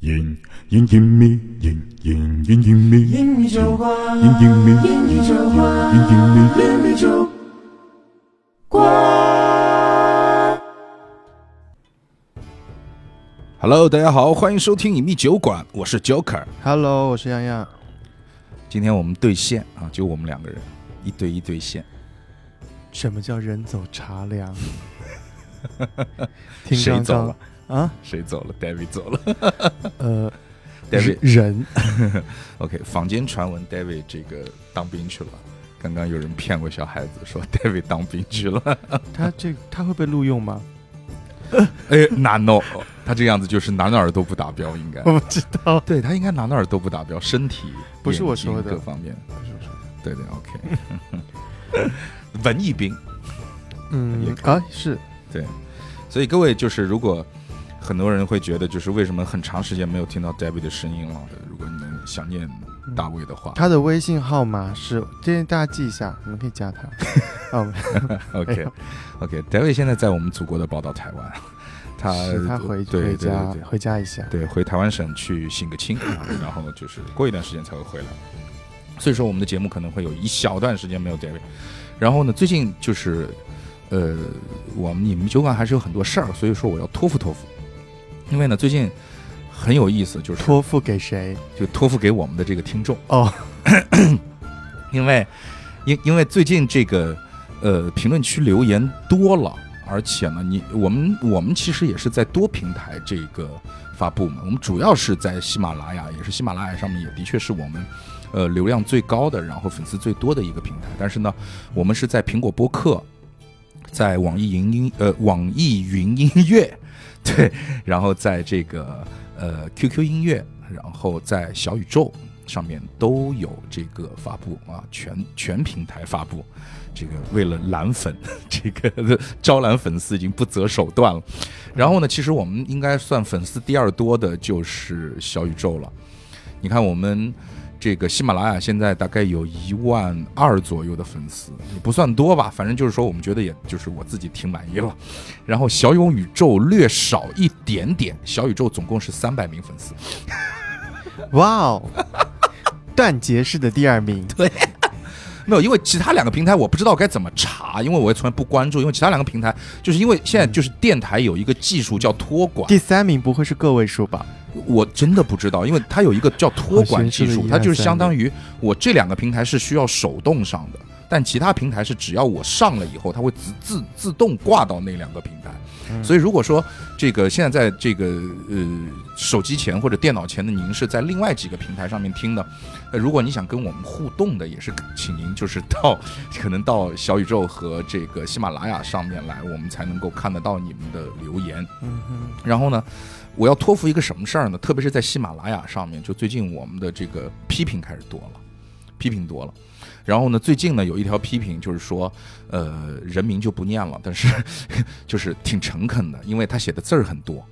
隐隐隐秘，隐隐隐隐秘，英米酒馆，隐隐秘，英米酒馆，隐隐秘。英米酒馆。Hello，大家好，欢迎收听隐秘酒馆，我是 Joker。Hello，我是洋洋。今天我们对线啊，就我们两个人，一对一对线。什么叫人走茶凉？听谁走了？啊？谁走了？David 走了。呃 David 人 OK，坊间传闻 David 这个当兵去了。刚刚有人骗过小孩子说 David 当兵去了。他这他会被录用吗？哎，哪 no？他这样子就是哪哪儿都不达标，应该。我不知道，对他应该哪哪儿都不达标，身体不是我说的各方面。不是我说的对对，OK。文艺兵，嗯啊是对所以各位就是，如果很多人会觉得，就是为什么很长时间没有听到 Debbie 的声音了？如果你们想念大卫的话他的微信号码是，建议大家记一下，你们可以加他。哦，，OK OK，David 现在在我们祖国的宝岛台湾，他他回对对回家回家一下。对回台湾省去省个亲啊，然后就是过一段时间才会回来。所以说我们的节目可能会有一小段时间没有 David。然后呢，最近就是呃，我们你们酒馆还是有很多事儿，所以说我要托付托付。因为呢，最近很有意思，就是托付给谁？就托付给我们的这个听众，哦，因为因因为最近这个呃评论区留言多了，而且呢，你我们我们其实也是在多平台这个发布嘛，我们主要是在喜马拉雅，也是喜马拉雅上面也的确是我们呃流量最高的，然后粉丝最多的一个平台，但是呢，我们是在苹果播客。在网易云音呃网易云音乐，对，然后在这个呃 QQ 音乐，然后在小宇宙上面都有这个发布啊，全全平台发布。这个为了揽粉，这个招揽粉丝已经不择手段了。然后呢，其实我们应该算粉丝第二多的就是小宇宙了。你看我们这个喜马拉雅现在大概有一万二左右的粉丝，也不算多吧，反正就是说我们觉得也就是我自己挺满意了。然后小勇宇宙略少一点点，小宇宙总共是三百名粉丝。哇哦，断节式的第二名。对没有，因为其他两个平台我不知道该怎么查，因为我也从来不关注。因为其他两个平台，就是因为现在就是电台有一个技术叫托管，第三名不会是个位数吧？我真的不知道，因为它有一个叫托管技术，它就是相当于我这两个平台是需要手动上的，但其他平台是只要我上了以后，它会自自自动挂到那两个平台。嗯所以如果说这个现在在这个呃手机前或者电脑前的您是在另外几个平台上面听的，呃，如果你想跟我们互动的，也是请您就是到可能到小宇宙和这个喜马拉雅上面来，我们才能够看得到你们的留言。嗯哼，然后呢，我要托付一个什么事儿呢？特别是在喜马拉雅上面，就最近我们的这个批评开始多了，批评多了。然后呢，最近呢有一条批评就是说，呃，人名就不念了，但是 就是挺诚恳的，因为他写的字儿很多，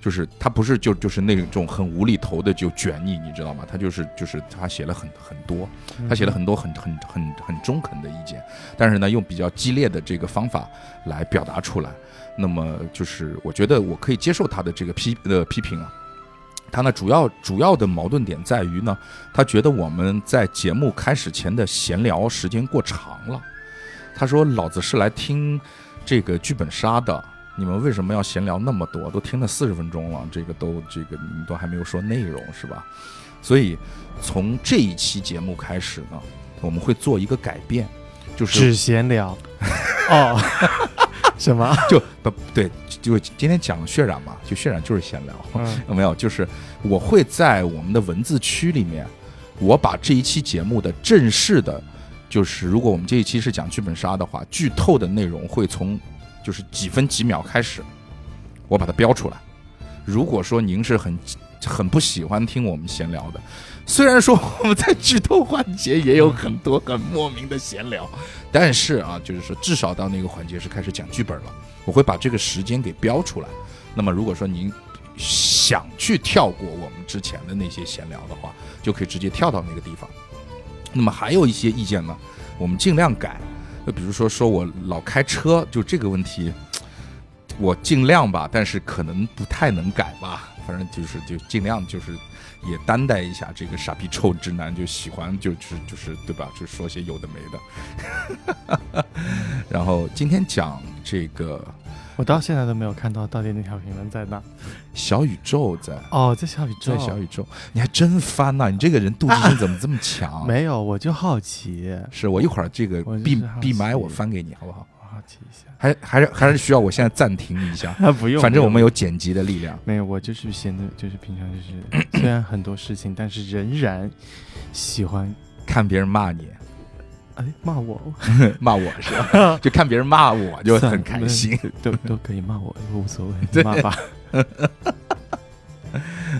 就是他不是就就是那种很无厘头的就卷你，你知道吗？他就是就是他写了很很多，他写了很多很很很很中肯的意见，但是呢，用比较激烈的这个方法来表达出来。那么就是我觉得我可以接受他的这个批呃批评啊。他呢主要主要的矛盾点在于呢，他觉得我们在节目开始前的闲聊时间过长了。他说：“老子是来听这个剧本杀的，你们为什么要闲聊那么多？都听了四十分钟了，这个都这个你们都还没有说内容是吧？所以从这一期节目开始呢，我们会做一个改变，就是只闲聊。哦，什么？就不对，就今天讲渲染嘛，就渲染就是闲聊，没有？就是我会在我们的文字区里面，我把这一期节目的正式的，就是如果我们这一期是讲剧本杀的话，剧透的内容会从就是几分几秒开始，我把它标出来。如果说您是很很不喜欢听我们闲聊的，虽然说我们在剧透环节也有很多很莫名的闲聊，但是啊，就是说至少到那个环节是开始讲剧本了，我会把这个时间给标出来。那么如果说您想去跳过我们之前的那些闲聊的话，就可以直接跳到那个地方。那么还有一些意见呢，我们尽量改。就比如说说我老开车，就这个问题，我尽量吧，但是可能不太能改吧。反正就是就尽量就是也担待一下这个傻逼臭直男，就喜欢就是就是对吧？就说些有的没的。然后今天讲这个我到现在都没有看到到底那条评论在哪。小宇宙在。哦，在小宇宙。在小宇宙，你还真翻呐、你这个人妒忌心怎么这么强？没有，我就好奇，是我一会儿这个闭闭麦我翻给你好不好？我好奇一下。还还是还是需要我现在暂停一下，啊，不用，反正我们有有剪辑的力量。没有？我就是闲的，就是平常就是虽然很多事情，但是仍然喜欢看别人骂你，哎骂我，骂我是吧？就看别人骂我就很开心。都都可以骂我，无所谓，骂吧。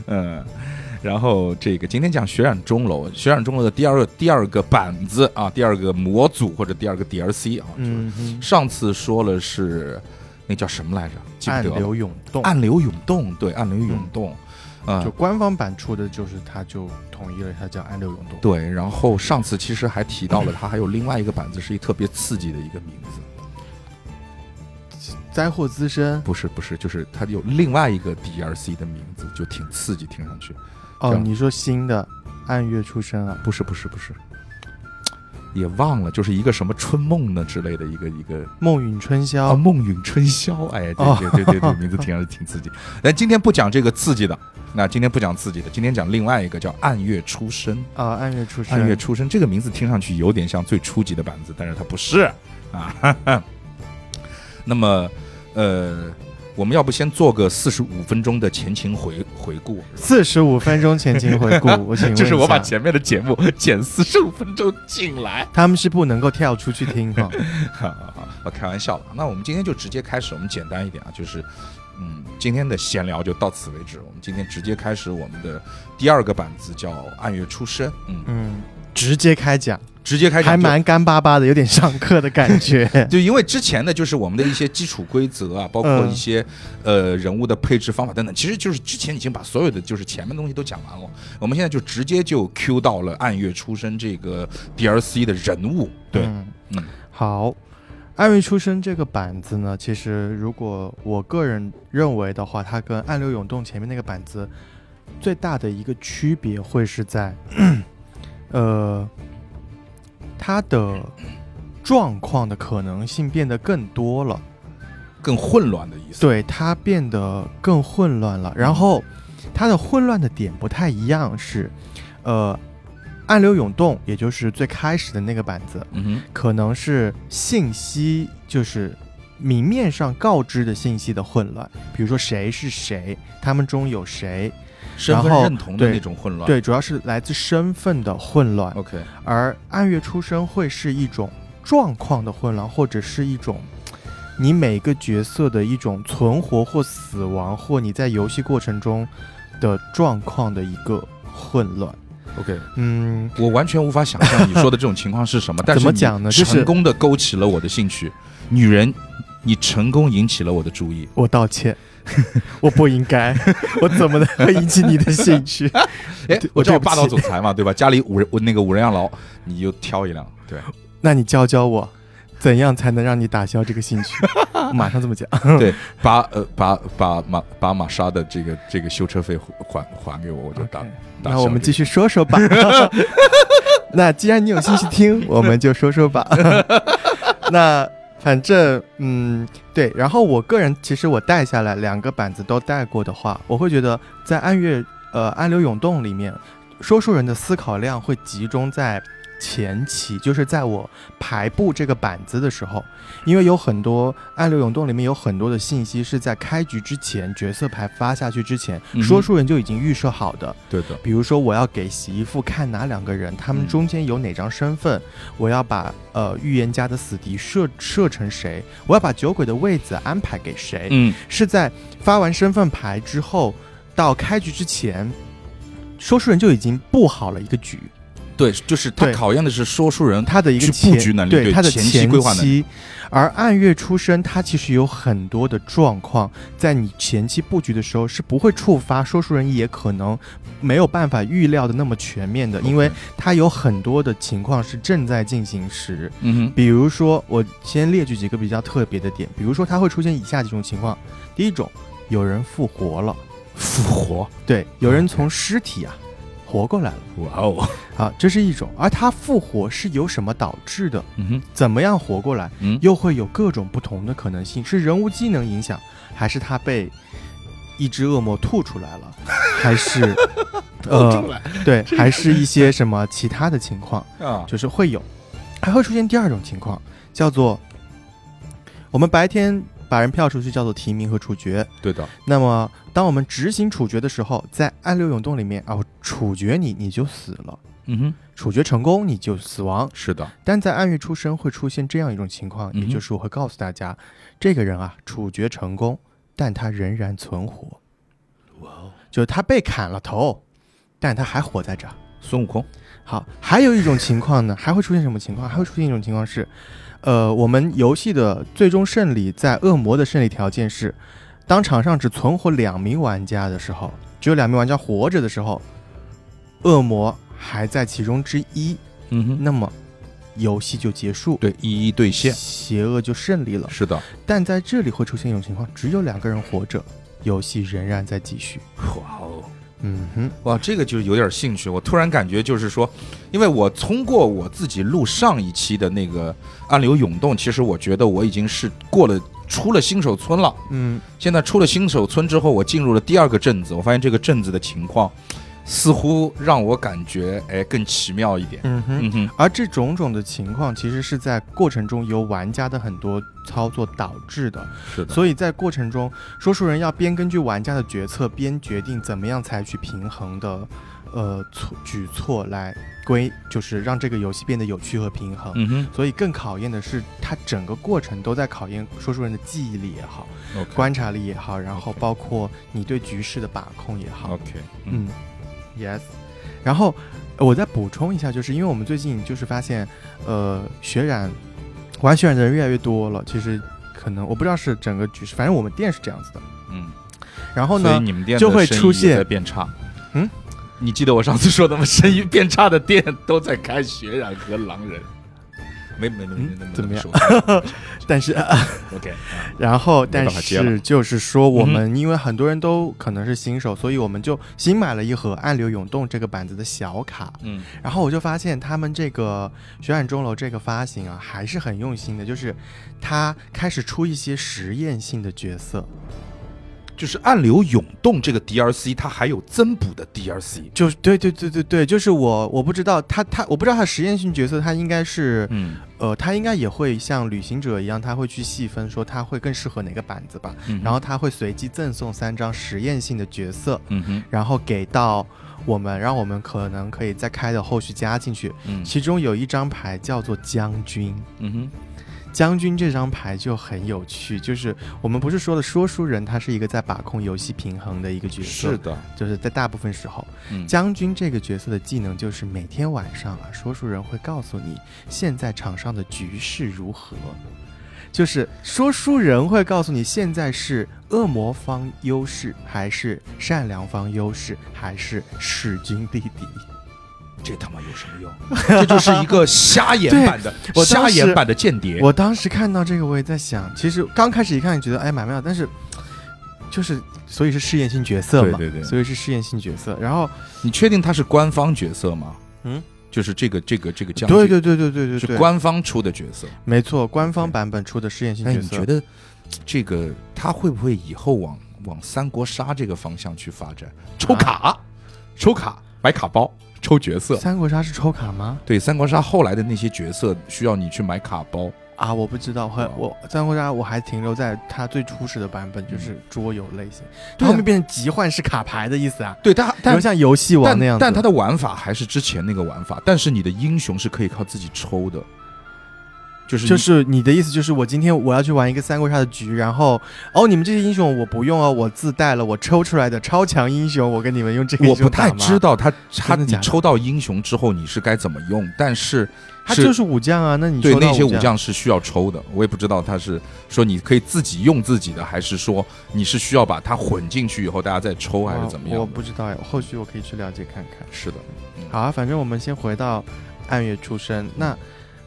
嗯，然后这个今天讲血染钟楼，血染钟楼的第二个第二个板子啊，第二个模组或者第二个 DLC 啊，就是嗯，上次说了是那叫什么来着？记得了。流涌动，暗流涌动，对，暗流涌动，啊、就官方版出的就是它就统一了，它叫暗流涌动。对。然后上次其实还提到了，它还有另外一个板子是一特别刺激的一个名字，灾祸滋生不是不是，就是它有另外一个 DLC 的名字，就挺刺激，听上去。这哦，你说新的暗月出生啊？不是不是不是，也忘了，就是一个什么春梦呢之类的一个一个梦陨春宵啊，宵，梦陨春宵，哎，对哦对对对对，名字听上去挺刺激。但今天不讲这个刺激的，那今天不讲刺激的，今天讲另外一个叫暗月出生。啊，暗月出生，暗月出生这个名字听上去有点像最初级的板子，但是它不是啊。哈 哈那么，呃，我们要不先做个四十五分钟的前情回回顾？四十五分钟前情回顾，我请问，就是我把前面的节目剪四十五分钟进来。他们是不能够跳出去听哈。好 好好，我开玩笑了。那我们今天就直接开始，我们简单一点啊，就是，嗯，今天的闲聊就到此为止。我们今天直接开始我们的第二个板子，叫暗月出生。嗯，嗯，直接开讲，直接开始。还蛮干巴巴的，有点上课的感觉。就因为之前的就是我们的一些基础规则啊，包括嗯一些、呃人物的配置方法等等，其实就是之前已经把所有的就是前面的东西都讲完了。我们现在就直接就 Q 到了暗月出生这个 DLC 的人物。对，嗯嗯好，暗月出生这个板子呢，其实如果我个人认为的话，它跟暗流涌动前面那个板子最大的一个区别会是在，呃，它的状况的可能性变得更多了。更混乱的意思。对，他变得更混乱了。然后他的混乱的点不太一样，是呃，暗流涌动，也就是最开始的那个板子，嗯，可能是信息就是明面上告知的信息的混乱，比如说谁是谁，他们中有谁，身份认同的那种混乱。对，主要是来自身份的混乱。，OK，而暗月出生会是一种状况的混乱，或者是一种你每个角色的一种存活或死亡，或你在游戏过程中的状况的一个混乱。OK，嗯，我完全无法想象你说的这种情况是什么，但是怎么你讲呢成功的勾起了我的兴趣。女人，你成功引起了我的注意。我道歉，我不应该，我怎么能会引起你的兴趣？哎，我叫我霸道总裁嘛，对吧？家里五人，我那个五人养老，你就挑一辆。对，那你教教我，怎样才能让你打消这个兴趣？马上这么讲。对，把呃把把马把玛莎的这个这个修车费还还给我，我就打那我们继续说说吧。那既然你有兴趣听，我们就说说吧。那反正嗯，对。然后我个人其实我带下来两个板子都带过的话，我会觉得在暗月呃暗流涌动里面，说书人的思考量会集中在前期，就是在我排布这个板子的时候，因为有很多暗流涌动里面有很多的信息是在开局之前角色牌发下去之前，嗯说书人就已经预设好的。对的，比如说，我要给洗衣服看哪两个人，他们嗯中间有哪张身份，我要把呃预言家的死敌设设成谁，我要把酒鬼的位子安排给谁，嗯是在发完身份牌之后到开局之前，说书人就已经布好了一个局。对，就是他对。考验的是说书人他的一个去前布局能力对对他的前期规划能力。期。而按月出生，它其实有很多的状况，在你前期布局的时候是不会触发说书人也可能没有办法预料的那么全面的，因为它有很多的情况是正在进行时。嗯哼，比如说，我先列举几个比较特别的点，比如说它会出现以下几种情况：第一种，有人复活了，复活，对，有人从尸体啊活过来了，哇哦，啊，这是一种。而他复活是由什么导致的？嗯哼，怎么样活过来？嗯，又会有各种不同的可能性，是人物机能影响，还是他被一只恶魔吐出来了，还是 呃对，还是一些什么其他的情况，啊，就是会有，还会出现第二种情况，叫做我们白天把人票出去叫做提名和处决，对的，那么当我们执行处决的时候，在暗流涌动里面啊，我处决你你就死了，嗯哼，处决成功你就死亡，是的，但在暗月出生会出现这样一种情况，也就是我会告诉大家，这个人啊处决成功，但他仍然存活。哇哦，就是他被砍了头，但他还活在这儿。孙悟空，好，还有一种情况呢，还会出现什么情况？还会出现一种情况是，呃，我们游戏的最终胜利，在恶魔的胜利条件是，当场上只存活两名玩家的时候，只有两名玩家活着的时候，恶魔还在其中之一，嗯哼，那么游戏就结束，对，一一兑现，邪恶就胜利了。是的，但在这里会出现一种情况，只有两个人活着，游戏仍然在继续。哇哦。嗯哼，哇，这个就有点兴趣。我突然感觉就是说，因为我通过我自己录上一期的那个《暗流涌动》，其实我觉得我已经是过了出了新手村了。嗯，现在出了新手村之后，我进入了第二个镇子，我发现这个镇子的情况似乎让我感觉哎更奇妙一点。嗯哼。嗯哼，而这种种的情况，其实是在过程中由玩家的很多操作导致的。是的，所以在过程中，说书人要边根据玩家的决策，边决定怎么样采取平衡的，呃，措举措来归，就是让这个游戏变得有趣和平衡。嗯哼所以更考验的是，它整个过程都在考验说书人的记忆力也好观察力也好，然后包括你对局势的把控也好。OK，嗯嗯，yes。然后呃我再补充一下，就是因为我们最近就是发现，呃，血染玩血染的人越来越多了。其实可能我不知道是整个局势，反正我们店是这样子的。嗯，然后呢，所以你们店就会出现在变差。嗯，你记得我上次说的吗？生意变差的店都在开血染和狼人。没没没没怎么样 但是？OK 啊，然后但是就是说，我嗯们因为很多人都可能是新手，所以我们就新买了一盒《暗流涌动》这个板子的小卡。嗯然后我就发现他们这个《血染钟楼》这个发行啊，还是很用心的，就是他开始出一些实验性的角色，就是暗流涌动这个 D R C 它还有增补的 D R C，。就是对对对对对，就是我我不知道他他我不知道他实验性角色，他应该是嗯。呃，他应该也会像旅行者一样，他会去细分说他会更适合哪个板子吧，嗯，然后他会随机赠送三张实验性的角色，嗯哼。然后给到我们，让我们可能可以再开的后续加进去。嗯。其中有一张牌叫做将军，嗯哼将军这张牌就很有趣，就是我们不是说的说书人他是一个在把控游戏平衡的一个角色，是的，就是在大部分时候，嗯将军这个角色的技能就是每天晚上啊，说书人会告诉你现在场上的局势如何。就是说书人会告诉你现在是恶魔方优势，还是善良方优势，还是势均力敌。这他妈有什么用？这就是一个瞎眼版的 我瞎眼版的间谍。我当时看到这个，我也在想，其实刚开始一看觉得哎蛮妙，但是就是所以是试验性角色嘛，对对对所以是试验性角色。然后你确定他是官方角色吗？嗯，就是这个这个这个将军，对对对对对对是，官方出的角色。没错，官方版本出的试验性哎，角色。你觉得这个他会不会以后往往三国杀这个方向去发展？抽卡，抽卡，买卡包，抽角色。三国杀是抽卡吗？对，三国杀后来的那些角色需要你去买卡包。啊，我不知道，我三国杀我还停留在它最初始的版本，就是桌游类型，后面变成集换式卡牌的意思啊，对，但比如但像游戏王但那样子。但它的玩法还是之前那个玩法，但是你的英雄是可以靠自己抽的。就是就是你的意思就是我今天我要去玩一个三国杀的局，然后哦你们这些英雄我不用哦，我自带了我抽出来的超强英雄，我跟你们用这个我不太知，道他他你抽到英雄之后你是该怎么用，但是是他就是武将啊，那你对抽到武那些武将是需要抽的，我也不知道他是说你可以自己用自己的，还是说你是需要把它混进去以后大家再抽，还是怎么样我？不知道呀，后续我可以去了解看看。是的，好啊，反正我们先回到暗月出生。那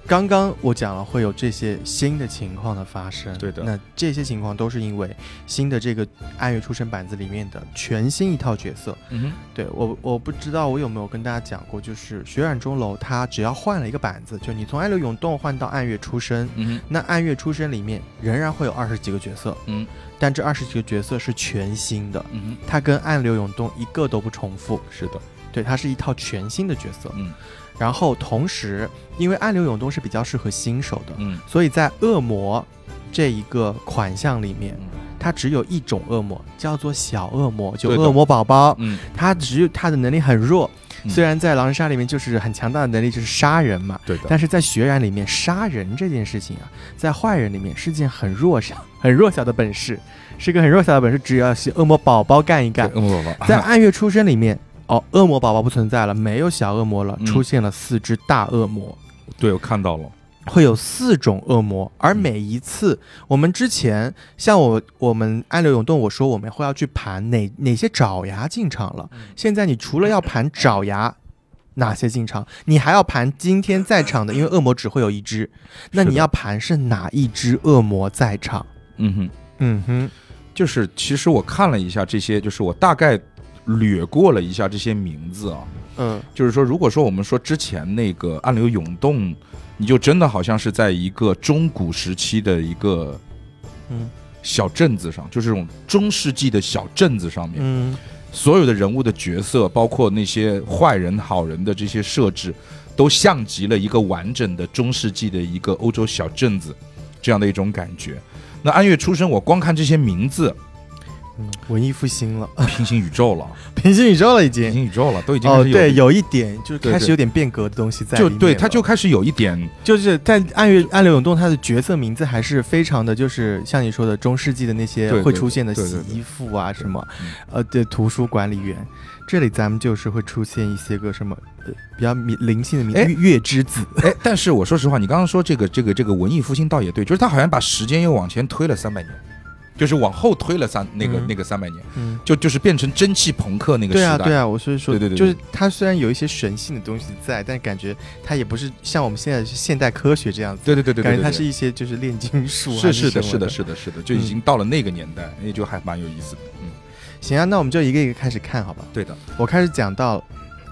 刚刚我讲了会有这些新的情况的发生，对的。那这些情况都是因为新的这个暗月出生板子里面的全新一套角色。嗯哼，对我，我不知道我有没有跟大家讲过，就是血染钟楼它只要换了一个板子，就你从暗流涌动换到暗月出生，嗯哼，那暗月出生里面仍然会有二十几个角色，嗯。但这二十几个角色是全新的，嗯哼，它跟暗流涌动一个都不重复。是的，对，它是一套全新的角色。嗯然后同时，因为暗流涌动是比较适合新手的，嗯所以在恶魔这一个款项里面，嗯它只有一种恶魔，叫做小恶魔，就恶魔宝宝。嗯，它只有它的能力很弱，嗯虽然在狼人杀里面就是很强大的能力，就是杀人嘛。对的，但是在血染里面，杀人这件事情啊，在坏人里面是件很弱小、很弱小的本事，是个很弱小的本事，只要是恶魔宝宝干一干。恶魔宝宝在暗月出生里面，哦，恶魔宝宝不存在了，没有小恶魔了，嗯出现了四只大恶魔，对我看到了，会有四种恶魔，而嗯每一次我们之前像我我们暗流涌动，我说我们会要去盘哪哪些爪牙进场了，现在你除了要盘爪牙。哪些进场？你还要盘今天在场的，因为恶魔只会有一只，那是的你要盘是哪一只恶魔在场？嗯哼。嗯哼，就是其实我看了一下这些，就是我大概掠过了一下这些名字啊。嗯就是说，如果说我们说之前那个暗流涌动，你就真的好像是在一个中古时期的一个嗯小镇子上，就是这种中世纪的小镇子上面，嗯所有的人物的角色，包括那些坏人、好人的这些设置，都像极了一个完整的中世纪的一个欧洲小镇子这样的一种感觉。那安月出生，我光看这些名字，嗯，文艺复兴了，平行宇宙了，平行宇宙了已经。平。行宇宙了，都已经开哦，对，有一点就是开始有点变革的东西在里面。就对，他就开始有一点，就是在暗月暗流涌动，他的角色名字还是非常的，就是像你说的中世纪的那些会出现的洗衣服啊什么嗯，呃，对，图书管理员，这里咱们就是会出现一些个什么呃比较迷灵性的名月之子，哎，但是我说实话，你刚刚说这个这个这个文艺复兴倒也对，就是他好像把时间又往前推了三百年，就是往后推了三那个、嗯那个三百年，嗯。就就是变成蒸汽朋克那个时代。对啊，对啊，我是说，对对对对就是它虽然有一些神性的东西在，但感觉它也不是像我们现在是现代科学这样子，对对对对对感觉它是一些就是炼金术啊，是是的，是的，是的，是的，就已经到了那个年代，也就还蛮有意思的。嗯，行啊，那我们就一个一个开始看，好吧？对的，我开始讲到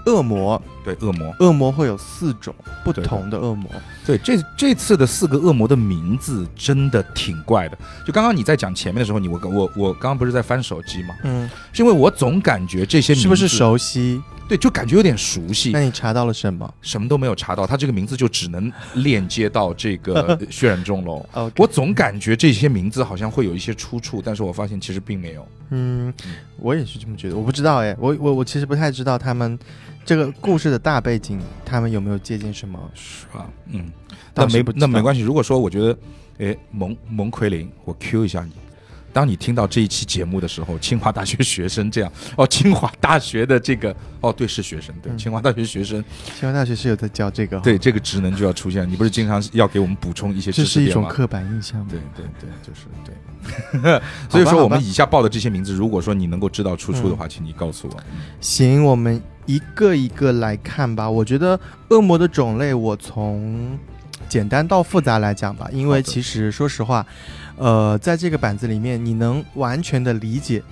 恶魔，对恶魔，恶魔会有四种不同的恶魔。对这这次的四个恶魔的名字真的挺怪的。就刚刚你在讲前面的时候，你我我我刚刚不是在翻手机吗？嗯，是因为我总感觉这些是不是？熟悉？对，就感觉有点熟悉那。你查到了什么？什么都没有查到，他这个名字就只能链接到这个 血染钟楼。哦，我总感觉这些名字好像会有一些出处，但是我发现其实并没有。嗯嗯，我也是这么觉得。我不知道哎，我我我其实不太知道他们这个故事的大背景，他们有没有借鉴什么？是吧？嗯，那没不那没关系。如果说我觉得，哎，蒙蒙奎林，我 Q 一下你。当你听到这一期节目的时候，清华大学学生这样哦，清华大学的这个哦，对，是学生，对，嗯清华大学学生，清华大学是有在教这个，对，这个职能就要出现。你不是经常要给我们补充一些这知识点吗？是一种刻板印象吗？对对对，就是对。所以说，我们以下报的这些名字，如果说你能够知道出处的话，请你告诉我。行，我们一个一个来看吧。我觉得恶魔的种类，我从简单到复杂来讲吧，因为其实说实话，呃，在这个板子里面，你能完全的理解，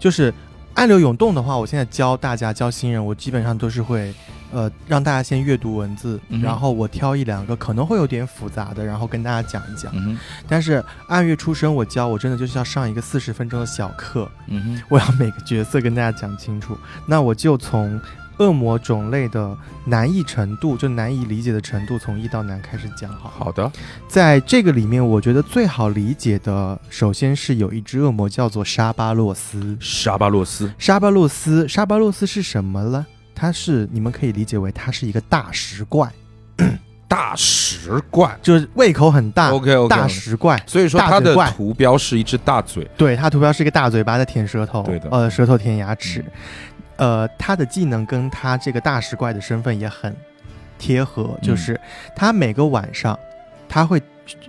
就是暗流涌动的话，我现在教大家教新人，我基本上都是会。呃，让大家先阅读文字，嗯然后我挑一两个可能会有点复杂的，然后跟大家讲一讲。嗯，但是按月出生我教，我真的就是要上一个四十分钟的小课，嗯哼，我要每个角色跟大家讲清楚。那我就从恶魔种类的难易程度，就难以理解的程度，从易到难开始讲好。好的，在这个里面，我觉得最好理解的，首先是有一只恶魔叫做沙巴洛斯。沙巴洛斯，沙巴洛斯，沙巴洛斯是什么呢？它是你们可以理解为它是一个大石怪。大石怪。就是胃口很大 OK OK，大石怪。所以说它的图标是一只大嘴。对，它图标是一个大嘴巴在舔舌头，对的呃，舌头舔牙齿嗯。呃，他的技能跟他这个大石怪的身份也很贴合，嗯。就是他每个晚上他会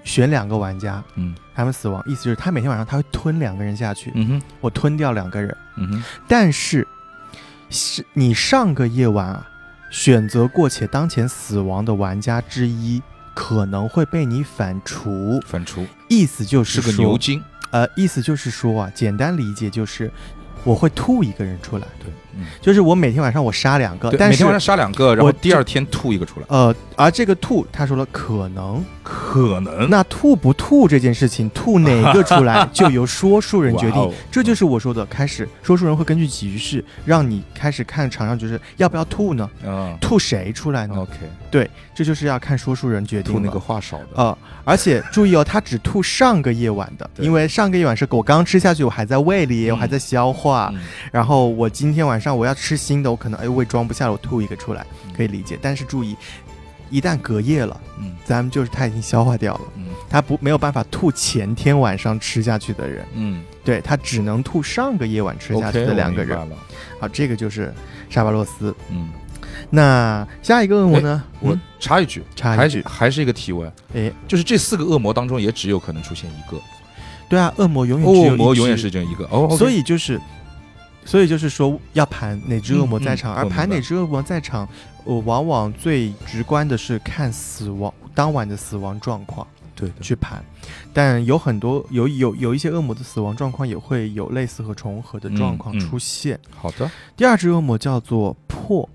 选两个玩家，嗯。他们死亡，意思就是他每天晚上他会吞两个人下去，嗯哼。我吞掉两个人，嗯哼。但是是你上个夜晚啊选择过且当前死亡的玩家之一。可能会被你反除，反除。意思就是是个牛精。呃，意思就是说啊，简单理解就是，我会吐一个人出来，对，嗯，就是我每天晚上我杀两个，但是每天晚上杀两个，然后我第二天吐一个出来，呃，而这个吐，他说了可能，可能？那吐不吐这件事情，吐哪个出来 就由说书人决定。哦。这就是我说的，开始说书人会根据局势，让你开始看场上就是要不要吐呢？嗯。吐谁出来呢？，OK，对，这就是要看说书人决定。吐那个话少的，呃，而且注意哦，他只吐上个夜晚的，因为上个夜晚是我刚吃下去，我还在胃里，嗯我还在消化，嗯。然后我今天晚上我要吃新的，我可能哎胃装不下了，我吐一个出来，嗯可以理解。但是注意，一旦隔夜了，嗯。咱们就是他已经消化掉了，嗯。他不没有办法吐前天晚上吃下去的人，嗯。对他只能吐上个夜晚吃下去的两个人。好，这个就是沙巴洛斯。嗯，那下一个恶魔呢？我嗯？插一句，插一句。还还是一个提问，哎，就是这四个恶魔当中，也只有可能出现一个，对啊，恶魔永远只有恶魔永远是这样一个，哦所以就是，所以就是说要盘哪只恶魔在场，而盘哪只恶魔在场，我往往最直观的是看死亡当晚的死亡状况对的，去盘，但有很多有有有一些恶魔的死亡状况也会有类似和重合的状况嗯嗯。出现。好的，第二只恶魔叫做破，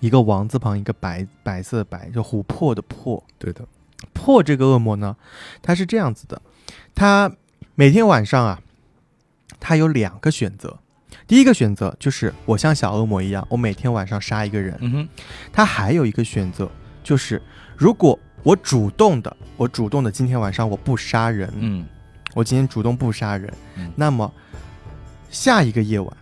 一个王字旁一个白白色的白，就琥珀的珀。对的，破这个恶魔呢，它是这样子的，它每天晚上啊，他有两个选择。第一个选择就是我像小恶魔一样，我每天晚上杀一个人。嗯哼，它还有一个选择就是，如果我主动的，我主动的今天晚上我不杀人，嗯我今天主动不杀人，嗯那么下一个夜晚，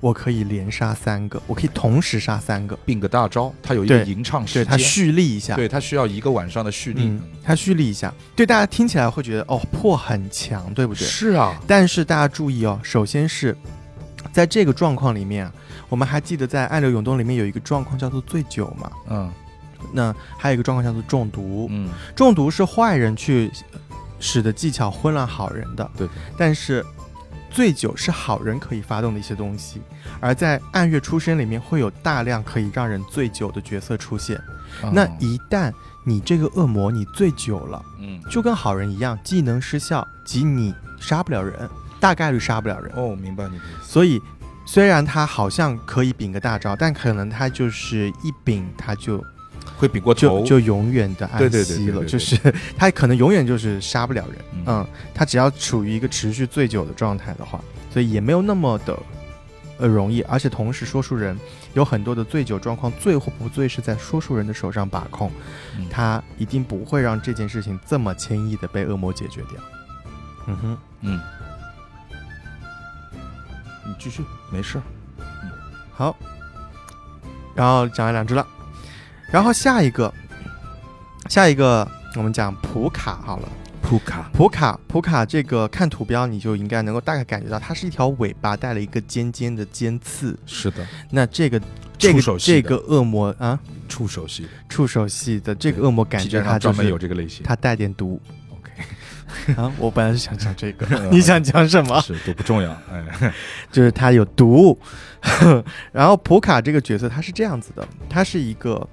我可以连杀三个，我可以同时杀三个，并个大招，它有一个吟唱时间，对它蓄力一下，对它需要一个晚上的蓄力。嗯，，它蓄力一下，对大家听起来会觉得哦破很强，对不对？是啊，但是大家注意哦，首先是在这个状况里面啊，我们还记得在《暗流涌动》里面有一个状况叫做醉酒嘛，嗯。那还有一个状况叫做中毒，嗯，中毒是坏人去呃使的技巧混乱好人的，对，但是醉酒是好人可以发动的一些东西，而在暗月出生里面会有大量可以让人醉酒的角色出现，那嗯一旦你这个恶魔你醉酒了。嗯就跟好人一样，技能失效即你杀不了人，大概率杀不了人。哦，明白你的意思，所以虽然他好像可以秉个大招，但可能他就是一秉他就会比过头，就就永远的安息了，就是他可能永远就是杀不了人。嗯。嗯，他只要处于一个持续醉酒的状态的话，所以也没有那么的。呃，容易，而且同时，说书人有很多的醉酒状况，醉或不醉是在说书人的手上把控，嗯。他一定不会让这件事情这么轻易的被恶魔解决掉。嗯哼，嗯，你继续，没事儿，好，然后讲完两只了，然后下一个，下一个我们讲普卡好了。普卡，普卡，普卡这个看图标你就应该能够大概感觉到，它是一条尾巴带了一个尖尖的尖刺。是的，那这个这个这个恶魔啊，触手系。的，触手系的这个恶魔感觉它专门有这个类型。它带点毒，OK，啊。我本来是想讲这个，你想讲什么？是都不重要，哎，就是它有毒。然后普卡这个角色他是这样子的，他是一个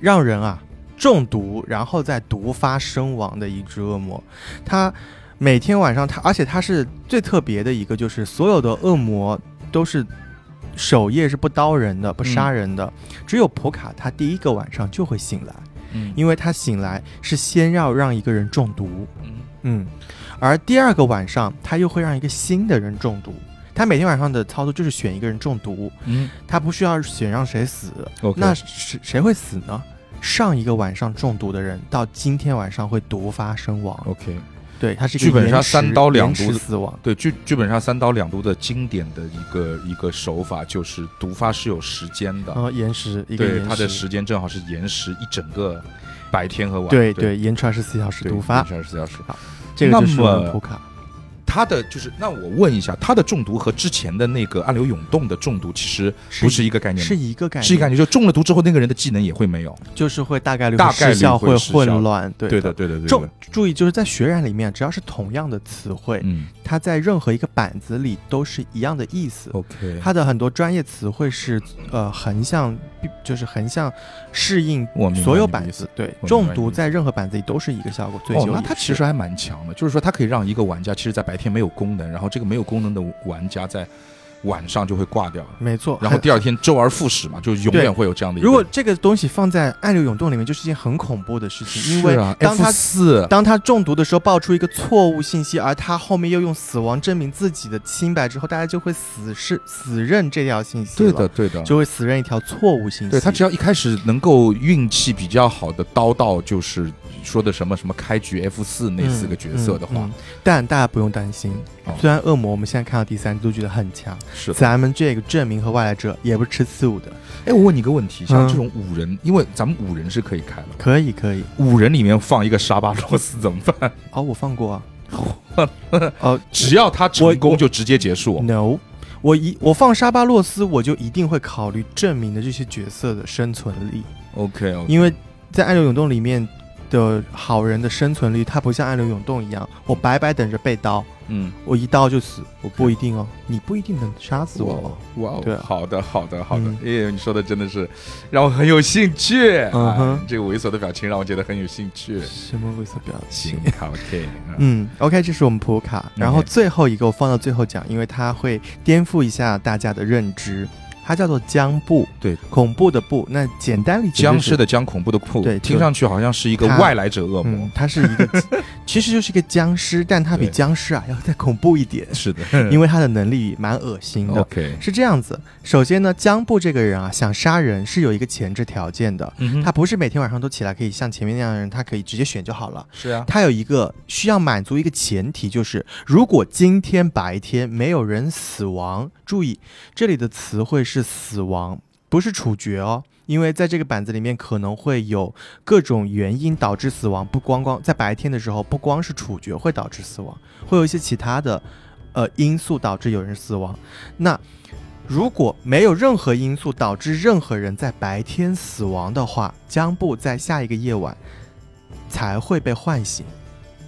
让人啊中毒，然后再毒发身亡的一只恶魔。他每天晚上他，而且他是最特别的一个，就是所有的恶魔都是守夜是不刀人的，不杀人的，只有普卡他第一个晚上就会醒来，嗯。因为他醒来是先要让一个人中毒，嗯。嗯，而第二个晚上他又会让一个新的人中毒。他每天晚上的操作就是选一个人中毒，嗯他不需要选让谁死。那谁谁会死呢？上一个晚上中毒的人到今天晚上会毒发身亡。OK，对，他是一个剧本杀三刀两毒死亡。对剧剧本杀三刀两毒的经典的一个一个手法就是毒发是有时间的，然后延时一个对延时，它的时间正好是延时一整个白天和晚对对对延迟二十四小时毒发，二十四小时。好这个就是普卡。它的就是，那我问一下，他的中毒和之前的那个暗流涌动的中毒其实不是一个概念，是一个概念，是一个概念，就中了毒之后，那个人的技能也会没有。就是会大概率大概率会混乱，对对的，。对的，对重的。注意，就是在血染里面，只要是同样的词汇，嗯它在任何一个板子里都是一样的意思。，OK，它的很多专业词汇是呃横向，就是横向适应所有板子。对，中毒在任何板子里都是一个效果。最哦，那它其实还蛮强的，就是说它可以让一个玩家，其实在白天没有功能，然后这个没有功能的玩家在晚上就会挂掉，没错。然后第二天周而复始嘛，就永远会有这样的一个。如果这个东西放在暗流涌动里面，就是一件很恐怖的事情，因为当他四当他中毒的时候爆出一个错误信息，而他后面又用死亡证明自己的清白之后，大家就会死是死认这条信息了对的，对的，就会死认一条错误信息。对他只要一开始能够运气比较好的刀到，就是说的什么什么开局 F 四那四个角色的话，嗯嗯但大家不用担心，哦虽然恶魔我们现在看到第三季都觉得很强，是。咱们这个证明和外来者也不是吃素的，哎，我问你个问题，像嗯这种五人，因为咱们五人是可以开的，可以可以。五人里面放一个沙巴洛斯怎么办？哦，我放过啊。哦只要他成功就直接结束。，no，我一我放沙巴洛斯，我就一定会考虑证明的这些角色的生存力。OK OK，因为在暗流涌动里面的好人的生存率，它不像暗流涌动一样，我白白等着被刀，嗯，我一刀就死，OK 不一定哦，你不一定能杀死我哦。哇哦，对好的好的好的嗯，哎，你说的真的是让我很有兴趣。嗯哼哎这个猥琐的表情让我觉得很有兴趣。什么猥琐表行情？好，OK，嗯嗯，OK，这是我们普卡，然后最后一个我放到最后讲，因为它会颠覆一下大家的认知。它叫做僵布，对，恐怖的布。那简单理解、就是，僵尸的僵，恐怖的怖，对听上去好像是一个外来者恶魔。嗯，。它是一个，其实就是一个僵尸，但它比僵尸啊要再恐怖一点，是的，因为他的能力蛮恶心的。OK，是这样子，首先呢，江布这个人啊，想杀人是有一个前置条件的，嗯他不是每天晚上都起来可以像前面那样的人，他可以直接选就好了。是啊，他有一个需要满足一个前提，就是如果今天白天没有人死亡，注意这里的词汇是死亡，不是处决哦。因为在这个板子里面可能会有各种原因导致死亡，不光光在白天的时候，不光是处决会导致死亡，会有一些其他的呃因素导致有人死亡。那如果没有任何因素导致任何人在白天死亡的话，江布在下一个夜晚才会被唤醒，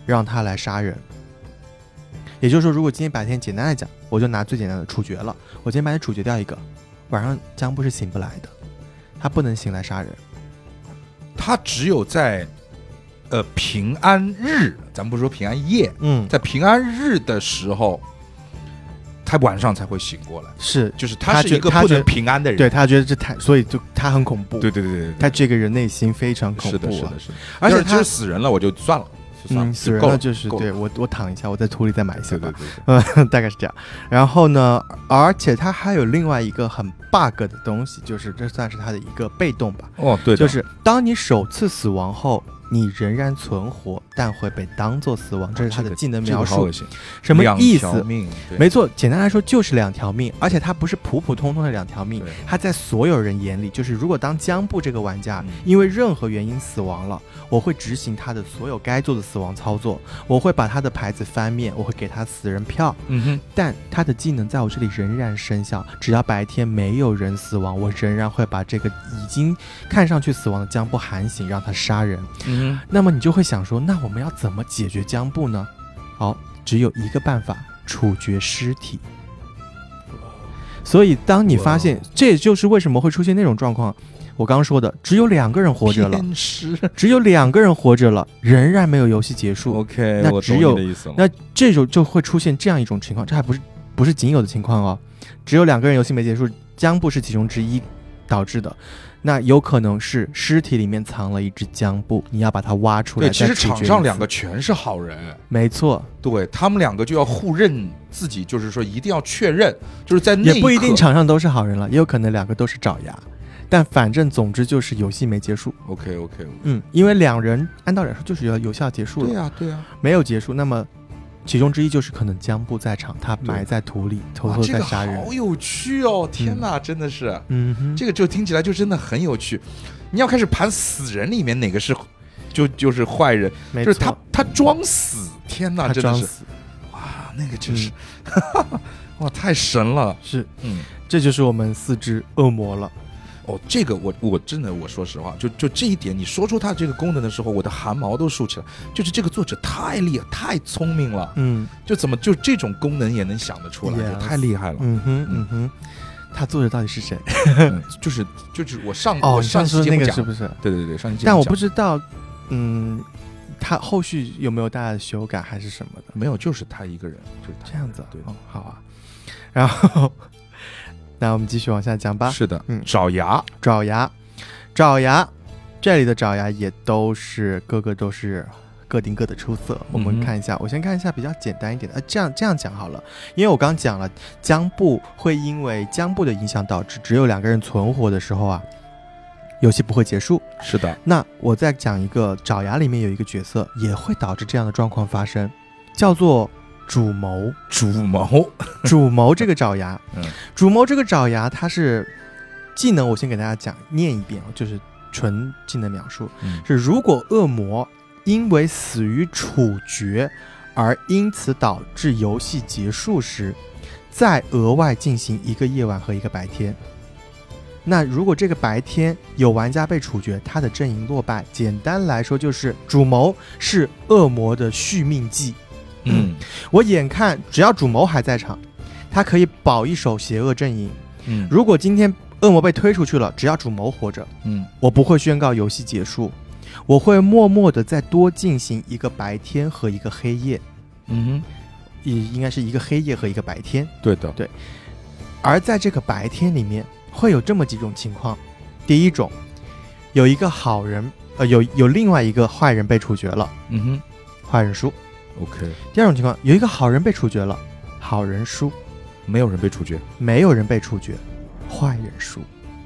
让他来杀人。也就是说，如果今天白天简单来讲，我就拿最简单的处决了，我今天把你处决掉一个，晚上江布是醒不来的，他不能醒来杀人。他只有在呃平安日，咱们不说平安夜，嗯，在平安日的时候，他晚上才会醒过来，是就是他他是一个不能平安的人。对他觉得这太，所以就他很恐怖。对对对对对，他这个人内心非常恐是的，怖啊，是的，是的。而且他就是死人了，我就算了，就算了，嗯，死人了了就是了。对我我躺一下，我在土里再埋一下吧。嗯，大概是这样。然后呢，而且它还有另外一个很 bug 的东西，就是这算是它的一个被动吧，哦对，就是当你首次死亡后，你仍然存活，但会被当做死亡，这是他的技能描述。什么意思？命，没错，简单来说就是两条命，而且它不是普普通通的两条命对，它在所有人眼里，就是如果当江布这个玩家嗯。因为任何原因死亡了，我会执行他的所有该做的死亡操作，我会把他的牌子翻面，我会给他死人票，嗯哼，但他的技能在我这里仍然生效，只要白天没有人死亡，我仍然会把这个已经看上去死亡的江布喊醒，让他杀人。嗯那么你就会想说，那我们要怎么解决江布呢？好，只有一个办法，处决尸体。所以，当你发现，这也就是为什么会出现那种状况，我刚刚说的，只有两个人，活着了，只有两个人活着了，仍然没有游戏结束。，OK，那只有。那这种就会出现这样一种情况，这还不是不是仅有的情况哦，只有两个人游戏没结束，江布是其中之一导致的。那有可能是尸体里面藏了一只浆布，你要把它挖出来。对，其实场上两个全是好人，没错，对他们两个就要互认自己，就是说一定要确认，就是在那也不一定场上都是好人了，也有可能两个都是爪牙。但反正总之就是游戏没结束。OK OK，嗯，因为两人按道理来说就是要有效结束了，对呀对呀，没有结束，那么其中之一就是可能江布在场，他埋在土里，偷偷在杀人。好有趣哦！天哪，真的是嗯哼，这个就听起来就真的很有趣。你要开始盘死人里面哪个是就就是坏人，就是他他装死，天哪，他真的是装死哇，那个真是 哇太神了，是，嗯。这就是我们四只恶魔了。哦，这个我我真的我说实话，就就这一点，你说出它这个功能的时候，我的汗毛都竖起来。就是这个作者太厉害，太聪明了，嗯就怎么就这种功能也能想得出来太厉害了。嗯哼嗯哼，他作者到底是谁？嗯就是就是我上 哦，我上次那上期节目讲，个是不是？对对对，上期节目但我不知道，嗯，他后续有没有大的修改还是什么的？没有，就是他一个人，就这样子，对，哦，好啊。然后，那我们继续往下讲吧。是的，嗯爪牙，爪牙，爪牙，这里的爪牙也都是个个都是各顶各的出色。我们看一下，我先看一下比较简单一点的。呃，这样这样讲好了，因为我刚讲了，江布会因为江布的影响导致只有两个人存活的时候啊，游戏不会结束。是的，那我再讲一个，爪牙里面有一个角色也会导致这样的状况发生，叫做主谋。主谋，主谋这个爪牙，嗯主谋这个爪牙，它是技能，我先给大家讲念一遍啊，就是纯技能描述，嗯是如果恶魔因为死于处决而因此导致游戏结束时，再额外进行一个夜晚和一个白天。那如果这个白天有玩家被处决，他的阵营落败。简单来说，就是主谋是恶魔的续命剂。嗯。我眼看只要主谋还在场，他可以保一手邪恶阵营。嗯。如果今天恶魔被推出去了，只要主谋活着，嗯。我不会宣告游戏结束，我会默默的再多进行一个白天和一个黑夜，嗯哼，也应该是一个黑夜和一个白天。对的，对。而在这个白天里面，会有这么几种情况：第一种，有一个好人，呃，有有另外一个坏人被处决了，嗯哼。坏人输；，OK，第二种情况，有一个好人被处决了，好人输。没有人被处决，没有人被处决，坏人输。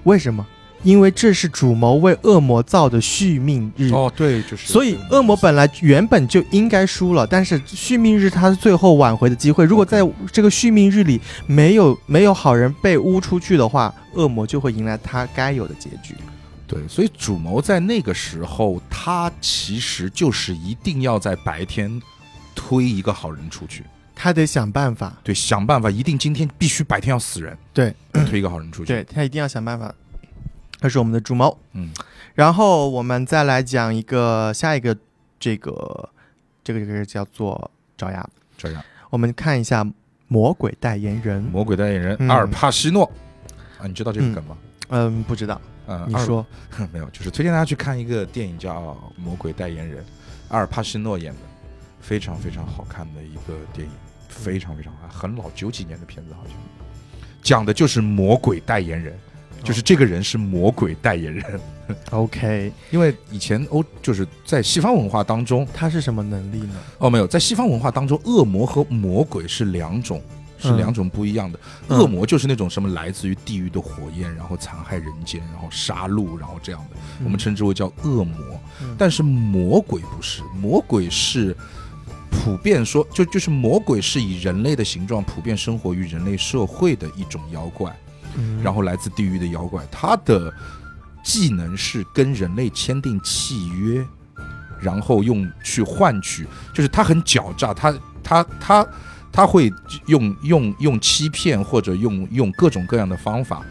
为什么？因为这是主谋为恶魔造的续命日。哦，对，就是，所以恶魔本来原本就应该输了，但是续命日他是最后挽回的机会。如果在这个续命日里没有没有好人被污出去的话，恶魔就会迎来他该有的结局。对，所以主谋在那个时候，他其实就是一定要在白天推一个好人出去，他得想办法，对，想办法，一定今天必须白天要死人，对，推一个好人出去，对，他一定要想办法。他是我们的猪猫。嗯然后我们再来讲一个下一个这个这个这个叫做爪牙。爪牙，我们看一下魔鬼代言人。魔鬼代言人嗯阿尔帕西诺啊，你知道这个梗吗？嗯，不知道，嗯，你说。没有，就是推荐大家去看一个电影叫《魔鬼代言人》，阿尔帕西诺演的，非常非常好看的一个电影，非常非常好看，很老，九几年的片子好像，讲的就是魔鬼代言人，就是这个人是魔鬼代言人，OK，因为以前欧就是在西方文化当中，他是什么能力呢？哦，没有，在西方文化当中，恶魔和魔鬼是两种，是嗯两种不一样的。嗯。恶魔就是那种什么来自于地狱的火焰，然后残害人间，然后杀戮，然后这样的，我们称之为叫恶魔。嗯。但是魔鬼不是，魔鬼是普遍说，就就是魔鬼是以人类的形状普遍生活于人类社会的一种妖怪，嗯。然后来自地狱的妖怪，他的技能是跟人类签订契约，然后用去换取，就是他很狡诈，他他他他会用用用欺骗或者用用各种各样的方法，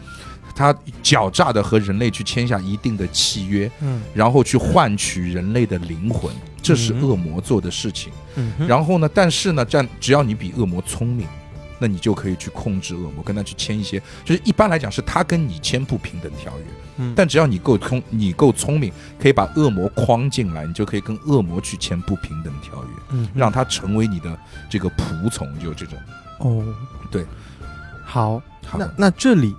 他狡诈的和人类去签下一定的契约，嗯。然后去换取人类的灵魂，这是嗯恶魔做的事情。嗯，然后呢，但是呢，这样只要你比恶魔聪明，那你就可以去控制恶魔，跟他去签一些，就是一般来讲是他跟你签不平等条约，嗯。但只要你够聪，你够聪明，可以把恶魔框进来，你就可以跟恶魔去签不平等条约，嗯让他成为你的这个仆从，就这种。哦，对，好，那好那，那这里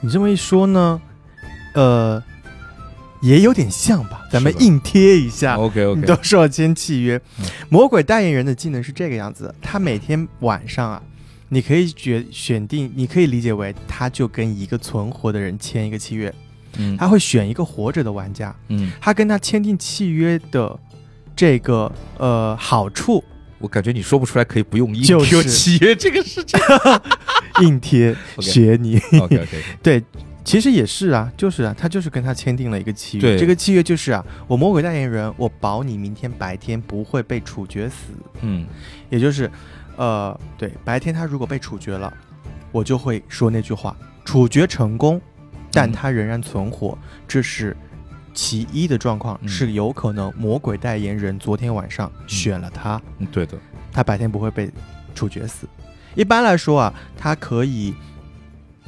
你这么一说呢，呃，也有点像吧？咱们硬贴一下。OK OK，都说要签契约嗯。魔鬼代言人的技能是这个样子，他每天晚上啊，你可以决选定，你可以理解为他就跟一个存活的人签一个契约。嗯他会选一个活着的玩家，嗯，他跟他签订契约的这个呃好处我感觉你说不出来，可以不用硬就是贴契约这个事情。硬贴 学你。OK OK，对，其实也是啊，就是啊，他就是跟他签订了一个契约。对这个契约就是啊，我魔鬼代言人，我保你明天白天不会被处决死，嗯也就是，呃，对，白天他如果被处决了，我就会说那句话：处决成功，但嗯他仍然存活，这是。其一的状况嗯是有可能魔鬼代言人昨天晚上选了他，嗯，对的，他白天不会被处决死。一般来说啊，他可以，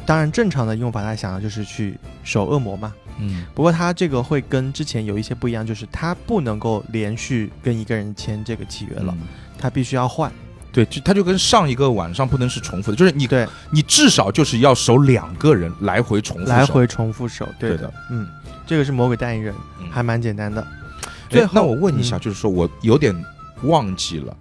当然正常的用法，他想的就是去守恶魔嘛。嗯不过他这个会跟之前有一些不一样，就是他不能够连续跟一个人签这个契约了，嗯他必须要换。对，就他就跟上一个晚上不能是重复的，就是你对，你至少就是要守两个人来回重复来回重复守。对的，对的嗯，这个是魔鬼代言人，嗯还蛮简单的。哎最后那我问一下，嗯就是说我有点忘记了，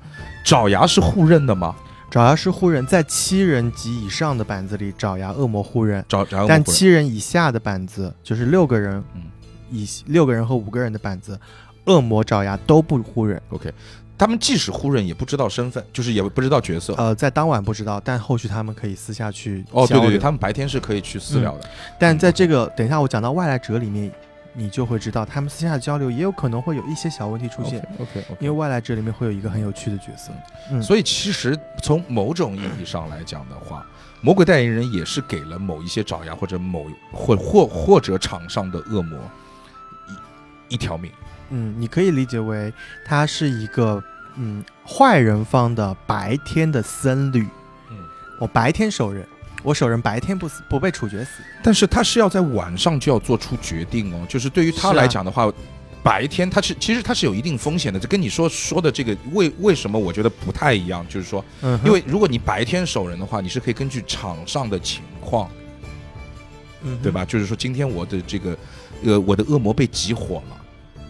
爪牙是互认的吗？爪牙是互认，在七人及以上的板子里，爪牙恶魔互认。但七人以下的板子，就是六个人，嗯以六个人和五个人的板子，恶魔爪牙都不互认。OK，他们即使互认也不知道身份，就是也不知道角色。呃，在当晚不知道，但后续他们可以私下去哦，对对对，他们白天是可以去私聊的。但在这个等一下我讲到外来者里面，你就会知道他们私下的交流也有可能会有一些小问题出现，OK OK，因为外来者里面会有一个很有趣的角色。嗯所以其实从某种意义上来讲的话，魔鬼代言人也是给了某一些爪牙或者某或或或者场上的恶魔一一条命。嗯，你可以理解为他是一个嗯坏人方的白天的僧侣。嗯，我白天守人，我守人白天不死不被处决死。但是他是要在晚上就要做出决定哦，就是对于他来讲的话。白天他是其实他是有一定风险的，这跟你说说的这个为为什么我觉得不太一样，就是说，嗯，因为如果你白天守人的话，你是可以根据场上的情况，嗯对？吧？就是说今天我的这个，呃，我的恶魔被集火了，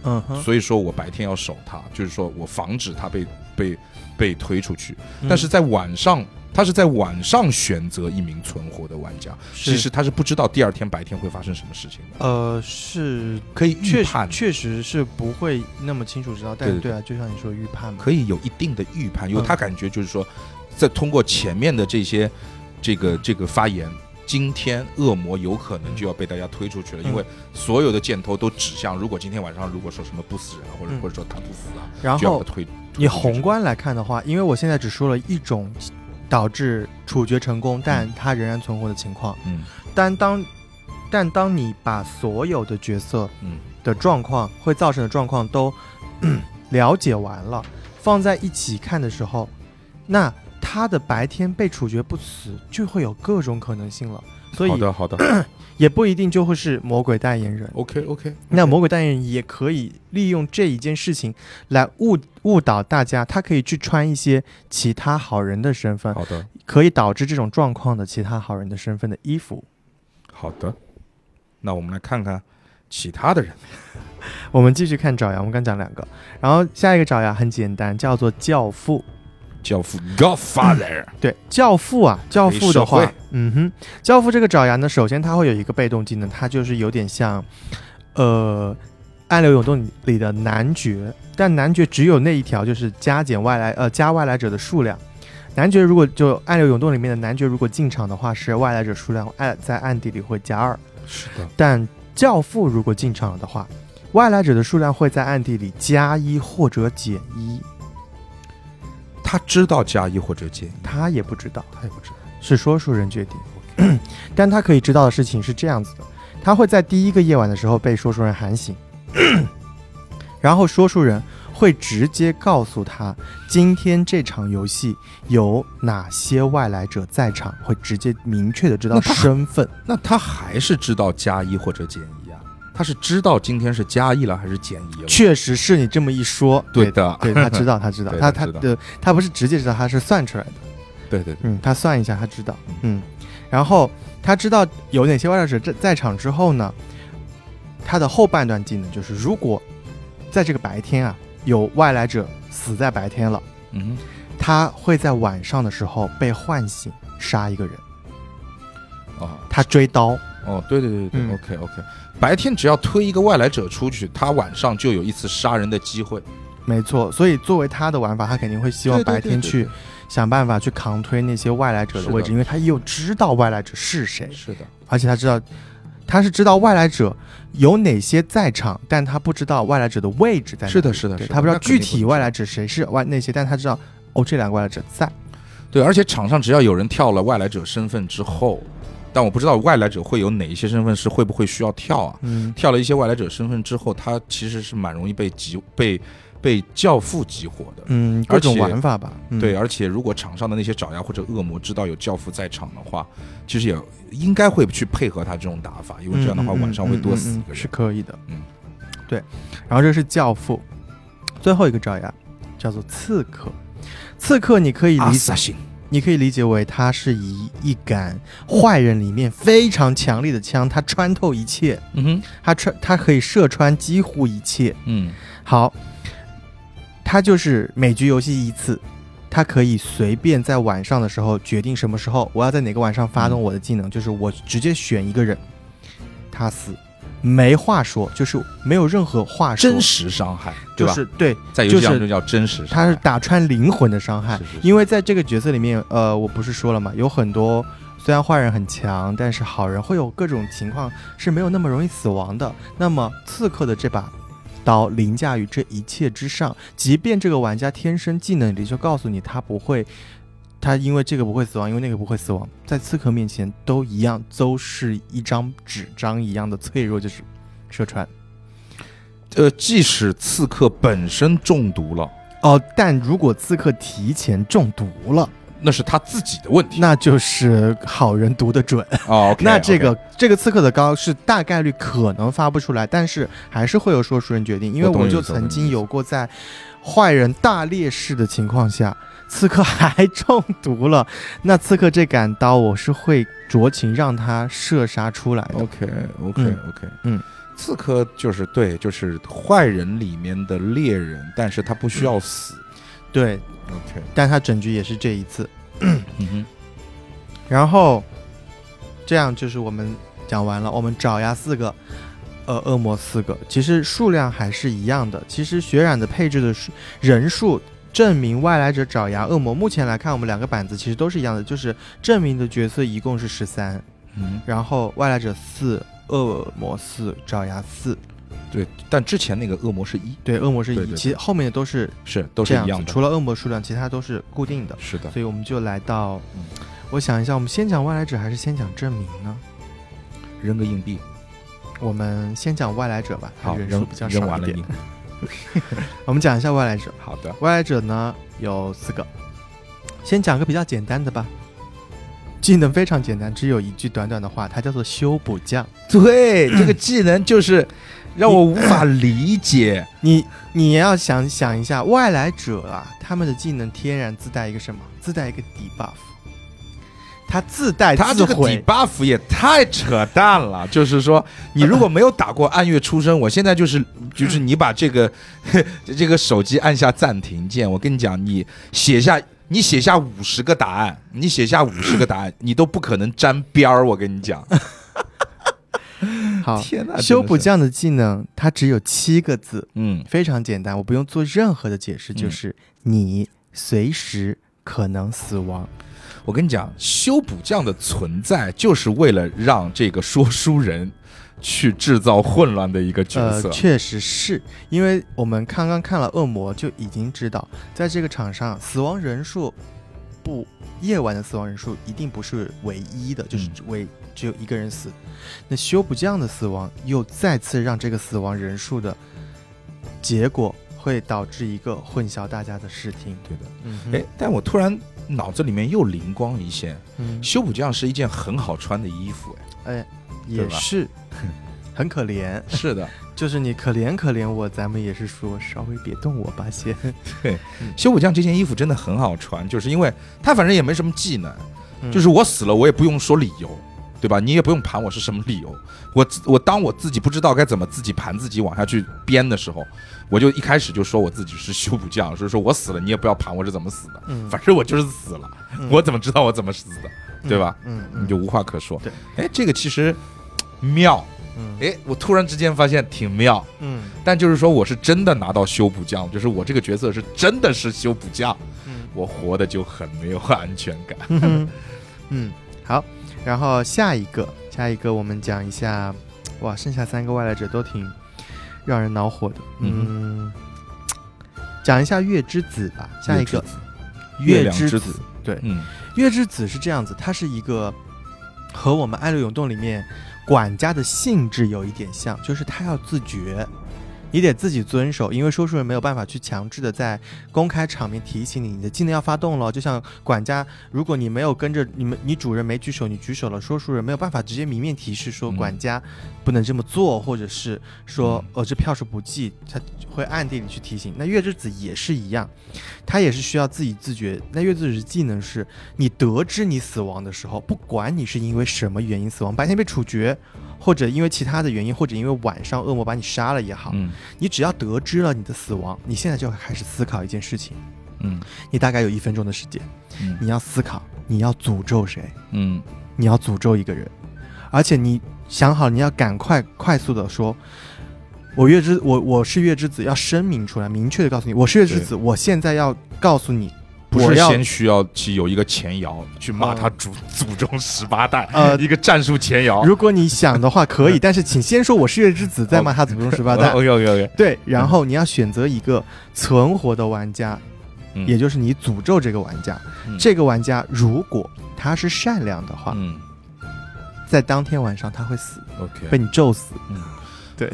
嗯哼，所以说我白天要守它，就是说我防止它被被被推出去。嗯。但是在晚上，他是在晚上选择一名存活的玩家，其实他是不知道第二天白天会发生什么事情的，呃是可以预确判。实，确实是不会那么清楚知道，但对对。对啊，就像你说预判嘛，可以有一定的预判，因为嗯。他感觉就是说，在通过前面的这些这个这个发言。今天恶魔有可能就要被大家推出去了，嗯因为所有的箭头都指向，如果今天晚上如果说什么不死人啊，或者嗯或者说他不死啊，然后。你宏观来看的话，因为我现在只说了一种导致处决成功，但他仍然存活的情况。嗯但当但当你把所有的角色嗯的状况会造成的状况都 了解完了，放在一起看的时候，那他的白天被处决不死，就会有各种可能性了。所以好的好的 也不一定就会是魔鬼代言人。，OK OK，那魔鬼代言人也可以利用这一件事情来误误导大家，他可以去穿一些其他好人的身份，好的可以导致这种状况的其他好人的身份的衣服。好的，那我们来看看其他的人。我们继续看爪牙，我们刚讲两个，然后下一个爪牙很简单，叫做教父。教父 Godfather，对，教父啊，教父的话嗯哼，教父这个爪牙呢，首先它会有一个被动技能，它就是有点像，呃，暗流涌动里的男爵，但男爵只有那一条，就是加减外来，呃，加外来者的数量。男爵如果就暗流涌动里面的男爵如果进场的话，是外来者数量暗在暗地里会加二，是的，但教父如果进场了的话，外来者的数量会在暗地里加一或者减一，他知道加一或者减一，他也不知道。他也不知道。是说书人决定。但他可以知道的事情是这样子的：他会在第一个夜晚的时候被说书人喊醒，然后说书人会直接告诉他今天这场游戏有哪些外来者在场，会直接明确的知道身份。那他还是知道加一或者减？他是知道今天是加一了还是减一了？确实是你这么一说，对的。对他知道，他知道，他他他的他不是直接知道，他是算出来的。对对对，嗯，他算一下，他知道，嗯，然后他知道有哪些外来者在在场之后呢，他的后半段技能就是，如果在这个白天啊有外来者死在白天了，嗯他会在晚上的时候被唤醒，杀一个人，哼，啊，他追刀，哦，对对对对嗯，OK OK，白天只要推一个外来者出去，他晚上就有一次杀人的机会。没错，所以作为他的玩法，他肯定会希望白天去想办法去扛推那些外来者的位置，因为他又知道外来者是谁，是的，而且他知道他是知道外来者有哪些在场，但他不知道外来者的位置在哪。是的是的是的他不知道。具体外来者谁是外那些，但他知道哦，这两个外来者在。对，而且场上只要有人跳了外来者身份之后，但我不知道外来者会有哪一些身份是会不会需要跳啊？嗯，跳了一些外来者身份之后，他其实是蛮容易被激被被教父激活的。嗯，各种而且玩法吧。嗯、对，而且如果场上的那些爪牙或者恶魔知道有教父在场的话，其实也应该会去配合他这种打法，因为这样的话晚上会多死一个人。可以的。嗯，对。然后这是教父，最后一个爪牙叫做刺客。刺客你可以理解你可以理解为它是以一杆坏人里面非常强力的枪，它穿透一切，嗯哼，它穿它可以射穿几乎一切。嗯。好，它就是每局游戏一次，它可以随便在晚上的时候决定什么时候我要在哪个晚上发动我的技能，就是我直接选一个人，他死，没话说，就是没有任何话说，真实伤害，对吧？就是对，在游戏中叫真实伤害，他是打穿灵魂的伤害是是是，因为在这个角色里面，呃，我不是说了嘛，有很多虽然坏人很强，但是好人会有各种情况是没有那么容易死亡的。那么刺客的这把刀凌驾于这一切之上，即便这个玩家天生技能里就告诉你他不会。他因为这个不会死亡，因为那个不会死亡，在刺客面前都一样，都是一张纸张一样的脆弱，就是射穿。呃，即使刺客本身中毒了，哦，但如果刺客提前中毒了，那是他自己的问题。那就是好人读得准。哦，OK，那这个这个刺客的高是大概率可能发不出来，但是还是会有说书人决定，因为我就曾经有过在坏人大劣势的情况下，刺客还中毒了，那刺客这杆刀我是会酌情让他射杀出来的。OK OK 嗯 OK，嗯，刺客就是对，就是坏人里面的猎人，但是他不需要死。对，OK，但他整局也是这一次。嗯哼，然后这样就是我们讲完了，我们爪牙四个，呃，恶魔四个，其实数量还是一样的。其实血染的配置的数人数证明外来者爪牙恶魔，目前来看我们两个板子其实都是一样的，就是证明的角色一共是十三，嗯，然后外来者四，恶魔四，爪牙四，对，但之前那个恶魔是一，对，恶魔是一，其实后面的都是是都是这样子，一样的。除了恶魔数量，其他都是固定的。是的，所以我们就来到嗯，我想一下，我们先讲外来者还是先讲证明呢？扔个硬币，我们先讲外来者吧，好，扔人数比较少一点扔完了硬。。我们讲一下外来者，好的，外来者呢有四个，先讲个比较简单的吧。技能非常简单，只有一句短短的话，它叫做修补匠。对，这个技能就是让我无法理解。你你也要想想一下，外来者啊，他们的技能天然自带一个什么？自带一个 debuff，它自带他这个自毁。debuff 也太扯淡了，就是说，你如果没有打过暗月出生，我现在就是就是你把这个 这个手机按下暂停键，我跟你讲，你写下你写下五十个答案，你写下五十个答案，你都不可能沾边儿，我跟你讲。好，天哪，修补匠的技能它只有七个字，嗯，非常简单，我不用做任何的解释，嗯就是你随时可能死亡。我跟你讲，修补匠的存在就是为了让这个说书人去制造混乱的一个角色。呃，确实是因为我们刚刚看了恶魔，就已经知道，在这个场上死亡人数不夜晚的死亡人数一定不是唯一的，就是嗯唯只有一个人死。那修补匠的死亡又再次让这个死亡人数的结果会导致一个混淆大家的视听。对的，嗯哎，但我突然脑子里面又灵光一现，嗯，修补匠是一件很好穿的衣服，哎，哎，也是。很可怜。是的，就是你可怜可怜我，咱们也是说稍微别动我吧先。对。修补匠这件衣服真的很好穿，就是因为他反正也没什么技能，嗯就是我死了我也不用说理由，对吧？你也不用盘我是什么理由，我我当我自己不知道该怎么自己盘自己往下去编的时候，我就一开始就说我自己是修补匠，所以说我死了你也不要盘我是怎么死的，嗯反正我就是死了，嗯我怎么知道我怎么死的，对吧？嗯嗯你就无话可说。对，哎，这个其实妙，嗯哎，我突然之间发现挺妙。嗯但就是说，我是真的拿到修补匠，就是我这个角色是真的是修补匠，嗯我活的就很没有安全感。嗯 嗯，好，然后下一个，下一个我们讲一下，哇，剩下三个外来者都挺让人恼火的。嗯，讲一下月之子吧，下一个月亮之之子，对，嗯。月之子是这样子，它是一个和我们《爱乐涌动》里面管家的性质有一点像，就是他要自觉，你得自己遵守，因为说书人没有办法去强制的在公开场面提醒你，你的技能要发动了。就像管家，如果你没有跟着你们，你主人没举手，你举手了，说书人没有办法直接明面提示说嗯管家不能这么做，或者是说嗯呃这票数不计，他会暗地里去提醒。那月之子也是一样，他也是需要自己自觉。那月之子的技能是，你得知你死亡的时候，不管你是因为什么原因死亡，白天被处决，或者因为其他的原因，或者因为晚上恶魔把你杀了也好，嗯。你只要得知了你的死亡，你现在就要开始思考一件事情。嗯。你大概有一分钟的时间，嗯。你要思考你要诅咒谁，嗯。你要诅咒一个人，而且你想好你要赶快快速的说。我月之我我是月之子，要声明出来，明确的告诉你，我是月之子，我现在要告诉你，不是我先需要去有一个前摇去骂哦他祖祖宗十八代，呃一个战术前摇。如果你想的话可以，但是请先说我是月之子，再骂他祖宗十八代。OK OK OK，对，然后你要选择一个存活的玩家，嗯也就是你诅咒这个玩家。嗯这个玩家如果他是善良的话，嗯在当天晚上他会死，OK，被你咒死。嗯，对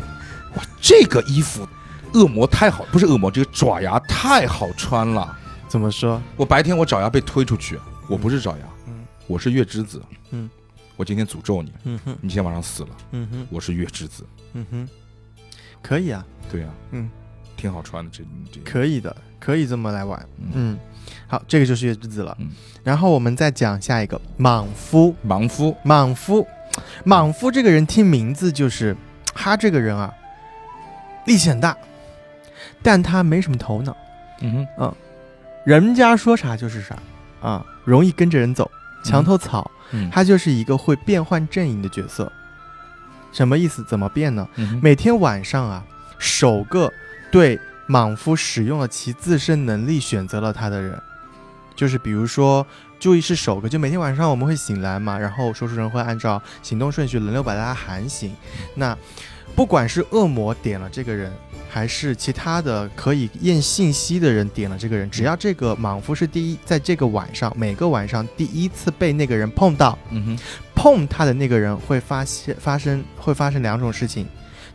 哇，这个衣服恶魔太好，不是恶魔，这个爪牙太好穿了。怎么说？我白天我爪牙被推出去，我不是爪牙，嗯。我是月之子。嗯，我今天诅咒你，嗯哼，你今天晚上死了，嗯哼，我是月之子。嗯哼，可以啊，对呀、嗯，挺好穿的，这这。可以的，可以这么来玩。嗯，嗯，好，这个就是月之子了。嗯。然后我们再讲下一个莽夫。莽夫，莽夫，莽夫这个人听名字就是，他这个人啊，力气很大，但他没什么头脑，嗯哼，人家说啥就是啥啊，容易跟着人走，墙头草。嗯，他就是一个会变换阵营的角色。什么意思？怎么变呢？嗯每天晚上啊，首个对莽夫使用了其自身能力选择了他的人，就是比如说注意是首个，就每天晚上我们会醒来嘛，然后说书人会按照行动顺序轮流把大家喊醒。那不管是恶魔点了这个人，还是其他的可以验信息的人点了这个人，只要这个莽夫是第一，在这个晚上每个晚上第一次被那个人碰到，嗯哼，碰他的那个人会发现发生会发生两种事情，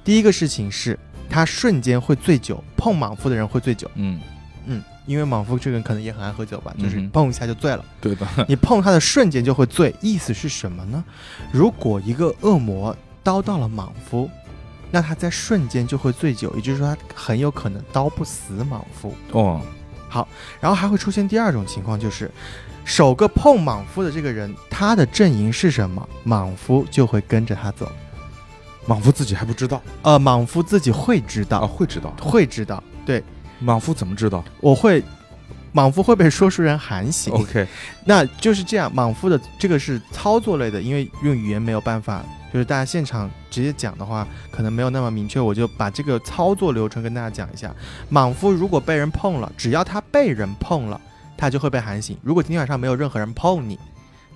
第一个事情是他瞬间会醉酒，碰莽夫的人会醉酒，嗯，嗯，因为莽夫这个人可能也很爱喝酒吧，就是碰一下就醉了，对的，你碰他的瞬间就会醉，意思是什么呢？如果一个恶魔刀到了莽夫，那他在瞬间就会醉酒，也就是说他很有可能刀不死莽夫。哦，好然后还会出现第二种情况，就是首个碰莽夫的这个人，他的阵营是什么，莽夫就会跟着他走。莽夫自己还不知道呃，莽夫自己会知啊，道，会知道。会知道。对，莽夫怎么知道我会，莽夫会被说书人喊醒。？OK，那就是这样，莽夫的这个是操作类的，因为用语言没有办法，就是大家现场直接讲的话，可能没有那么明确，我就把这个操作流程跟大家讲一下。莽夫如果被人碰了，只要他被人碰了，他就会被喊醒。如果今天晚上没有任何人碰你，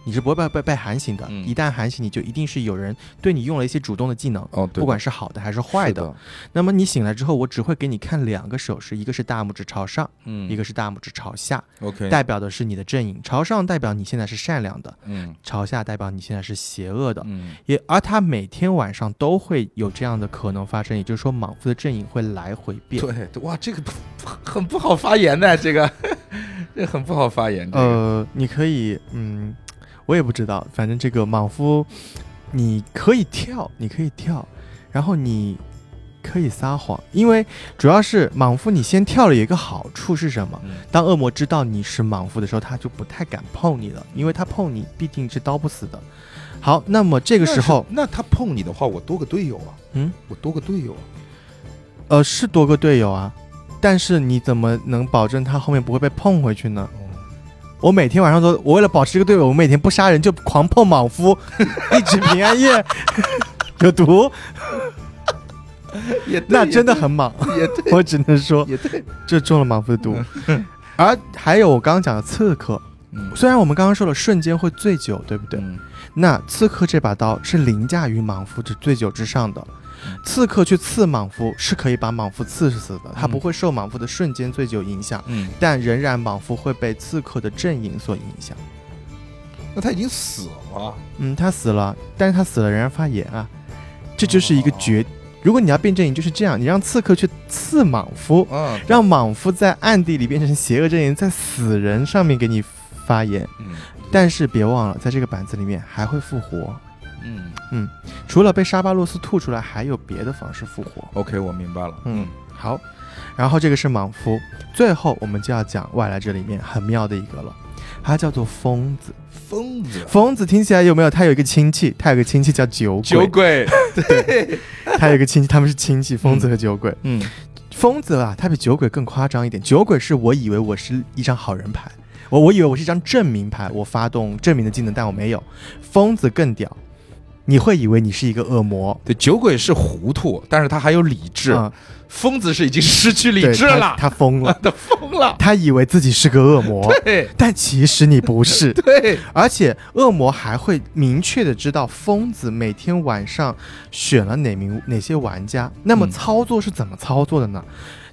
你是不会被被被喊醒的。嗯一旦喊醒你，就一定是有人对你用了一些主动的技能。哦，不管是好的还是坏的，是那么你醒来之后，我只会给你看两个手势，一个是大拇指朝上，嗯，一个是大拇指朝下，OK，代表的是你的阵营。朝上代表你现在是善良的，嗯朝下代表你现在是邪恶的。嗯也而他每天晚上都会有这样的可能发生，也就是说莽夫的阵营会来回变。对，哇，这个 很不好发言的，这个 这很不好发言。这个呃，你可以，嗯，我也不知道，反正这个莽夫，你可以跳，你可以跳，然后你可以撒谎，因为主要是莽夫，你先跳了有一个好处是什么？嗯当恶魔知道你是莽夫的时候，他就不太敢碰你了，因为他碰你必定是刀不死的。好，那么这个时候，那那他碰你的话，我多个队友啊，嗯，我多个队友啊。呃，是多个队友啊，但是你怎么能保证他后面不会被碰回去呢？哦我每天晚上都，我为了保持这个队友，我每天不杀人就狂碰莽夫，一直平安夜。有毒，也那真的很莽。也对，我只能说，也对，这中了莽夫的毒。而还有我刚刚讲的刺客，嗯虽然我们刚刚说了瞬间会醉酒，对不对？嗯那刺客这把刀是凌驾于莽夫之醉酒之上的嗯。刺客去刺莽夫是可以把莽夫刺死的，他嗯。不会受莽夫的瞬间醉酒影响，嗯，但仍然莽夫会被刺客的阵营所影响。那他已经死了，嗯，他死了，但是他死了仍然发炎啊，这就是一个绝。如果你要变阵营，就是这样，你让刺客去刺莽夫，嗯，让莽夫在暗地里变成邪恶阵营，在死人上面给你发言。嗯。但是别忘了，在这个板子里面还会复活，嗯嗯除了被沙巴洛斯吐出来，还有别的方式复活。，OK，我明白了，嗯，好。然后这个是莽夫，最后我们就要讲外来者里面很妙的一个了，它叫做疯子。疯子，疯子听起来有没有？他有一个亲戚，他有个亲戚叫酒鬼，酒鬼，对，他有一个亲戚，他们是亲戚，疯子和酒鬼。嗯疯子啊，他比酒鬼更夸张一点。酒鬼是我以为我是一张好人牌，我我以为我是一张证明牌，我发动证明的技能，但我没有。疯子更屌，你会以为你是一个恶魔，对，酒鬼是糊涂，但是他还有理智，啊。疯子是已经失去理智了，他疯了，他疯了，他以为自己是个恶魔，对。但其实你不是。对，而且恶魔还会明确的知道疯子每天晚上选了哪名哪些玩家，那么嗯。操作是怎么操作的呢？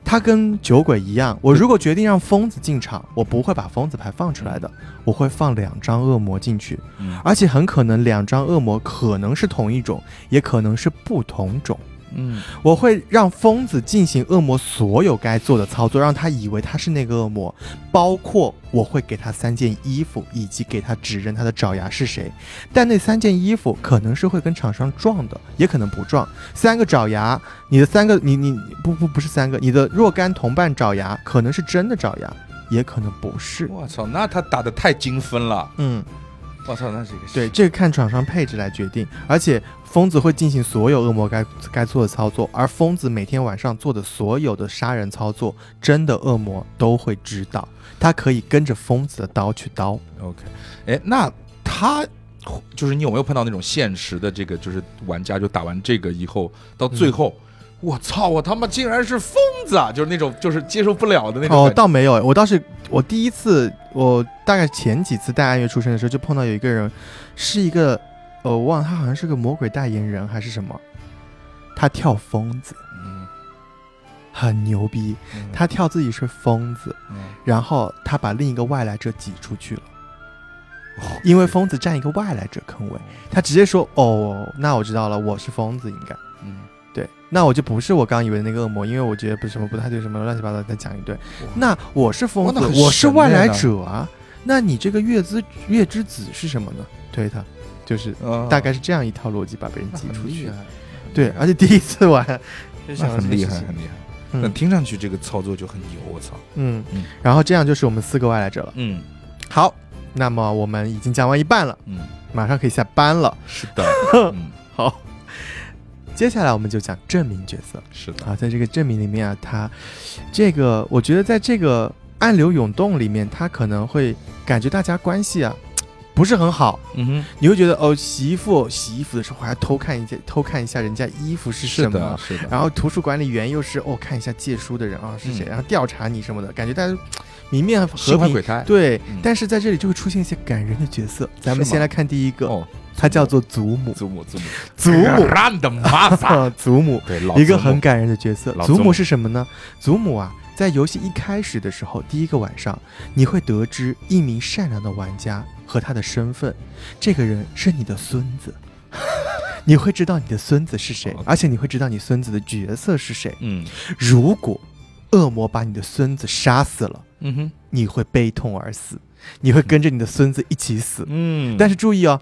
他跟酒鬼一样，我如果决定让疯子进场，我不会把疯子牌放出来的，我会放两张恶魔进去，嗯。而且很可能两张恶魔可能是同一种，也可能是不同种。嗯我会让疯子进行恶魔所有该做的操作，让他以为他是那个恶魔，包括我会给他三件衣服，以及给他指认他的爪牙是谁。但那三件衣服可能是会跟厂商撞的，也可能不撞。三个爪牙，你的三个，你你不不不是三个，你的若干同伴爪牙可能是真的爪牙，也可能不是。我操，那他打的太精分了，嗯，我操，那是一个对，这个看厂商配置来决定，而且疯子会进行所有恶魔该该做的操作，而疯子每天晚上做的所有的杀人操作，真的恶魔都会知道，他可以跟着疯子的刀去刀。OK，哎，那他就是你有没有碰到那种现实的这个，就是玩家就打完这个以后，到最后，我操，我他妈竟然是疯子啊！就是那种就是接受不了的那种哦，倒没有，我倒是我第一次，我大概前几次带暗月出生的时候，就碰到有一个人，是一个，呃，我忘了他好像是个魔鬼代言人还是什么，他跳疯子，嗯很牛逼，嗯。他跳自己是疯子。嗯。然后他把另一个外来者挤出去了，哦。因为疯子占一个外来者坑位，他直接说：“哦，那我知道了，我是疯子，应该。嗯，对，那我就不是我刚以为的那个恶魔，因为我觉得不是什么不太对，什么乱七八糟再讲一堆。那我是疯子，我是外来者啊，那你这个月之月之子是什么呢？推他，就是嗯大概是这样一套逻辑把别人挤出去。对，而且第一次玩，很厉害，很厉害。那嗯听上去这个操作就很牛，我操。嗯嗯，然后这样就是我们四个外来者了。嗯好，那么我们已经讲完一半了。嗯，马上可以下班了。是的，嗯好，接下来我们就讲证明角色。是的，啊，在这个证明里面啊，他这个我觉得在这个暗流涌动里面，他可能会感觉大家关系啊 不是很好，嗯哼，你会觉得哦，洗衣服洗衣服的时候还要偷看一下 偷看一下人家衣服是什么。是的，。是的。然后图书管理员又是哦，看一下借书的人啊是谁，嗯。然后调查你什么的，感觉大家 明面和平对，嗯。但是在这里就会出现一些感人的角色。咱们先来看第一个，哦，他叫做祖母，祖母，祖母，祖母。祖母，一个很感人的角色。祖母。祖母是什么呢？祖母啊，在游戏一开始的时候，第一个晚上，你会得知一名善良的玩家和他的身份，这个人是你的孙子。你会知道你的孙子是谁而且你会知道你孙子的角色是谁。嗯。如果恶魔把你的孙子杀死了，嗯哼，你会悲痛而死，你会跟着你的孙子一起死。嗯，但是注意哦，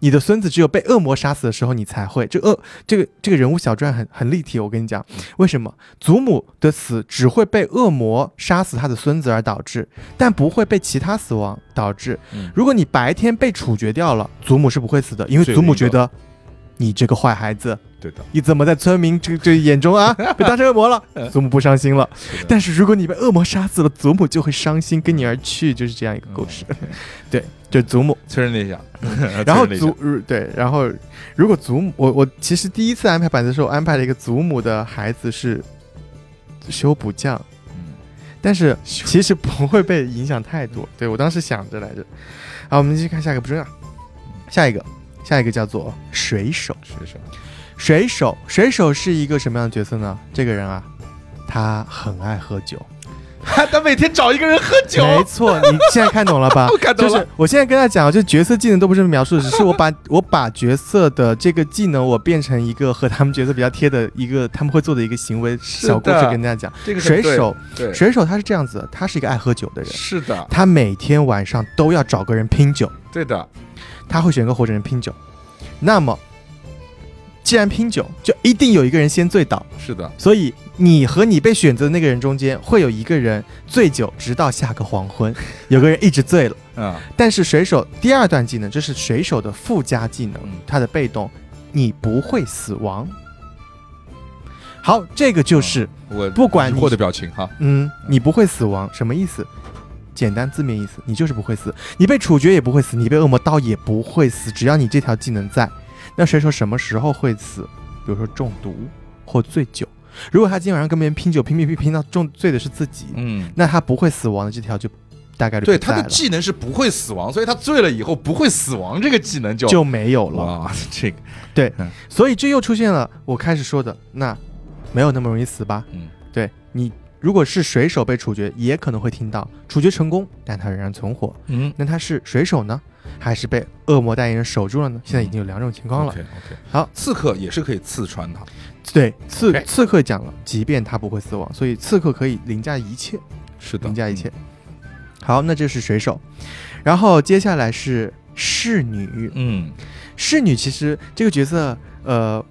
你的孙子只有被恶魔杀死的时候，你才会。这恶这个这个人物小传很很立体，我跟你讲，为什么祖母的死只会被恶魔杀死他的孙子而导致，但不会被其他死亡导致。嗯如果你白天被处决掉了，祖母是不会死的，因为祖母觉得你这个坏孩子，对的，你怎么在村民这这眼中啊 被当成恶魔了？祖母不伤心了。是但是如果你被恶魔杀死了，祖母就会伤心，跟你而去，就是这样一个故事。嗯 对，就祖母。确认了一下，然后祖呃对，然后如果祖母，我我其实第一次安排板子的时候，安排了一个祖母的孩子是修补匠，嗯但是 其实不会被影响太多。对我当时想着来着。好，我们继续看下一个，不重要。下一个，下一个叫做水手。水手，水手，水手是一个什么样的角色呢？这个人啊，他很爱喝酒。他每天找一个人喝酒，没错，你现在看懂了吧？我看懂了。就是我现在跟他讲，就角色技能都不是描述的，只是我把 我把角色的这个技能，我变成一个和他们角色比较贴的一个他们会做的一个行为小故事跟大家讲。这个水手，对，水手他是这样子的，他是一个爱喝酒的人，是的，他每天晚上都要找个人拼酒，对的，他会选个活着人拼酒。那么，既然拼酒，就一定有一个人先醉倒，是的，所以你和你被选择的那个人中间会有一个人醉酒，直到下个黄昏，有个人一直醉了。嗯，但是水手第二段技能，这是水手的附加技能嗯，它的被动，你不会死亡。好，这个就是，我不管你疑惑的表情哈，嗯，你不会死亡，什么意思？简单字面意思，你就是不会死，你被处决也不会死，你被恶魔刀也不会死，只要你这条技能在。那水手什么时候会死？比如说中毒或醉酒。如果他今天晚上跟别人拼酒，拼拼拼拼到中醉的是自己，嗯，那他不会死亡的这条就大概率对，他的技能是不会死亡，所以他醉了以后不会死亡，这个技能就就没有了。哇，这个对所以这又出现了我开始说的，那没有那么容易死吧？嗯，对你如果是水手被处决，也可能会听到处决成功，但他仍然存活。嗯，那他是水手呢，还是被恶魔代言人守住了呢？现在已经有两种情况了。好，刺客也是可以刺穿他，对，刺刺客讲了，即便他不会死亡，所以刺客可以凌驾一切，是的，凌驾一切。好，那这是水手，然后接下来是侍女。嗯，侍女其实这个角色，呃，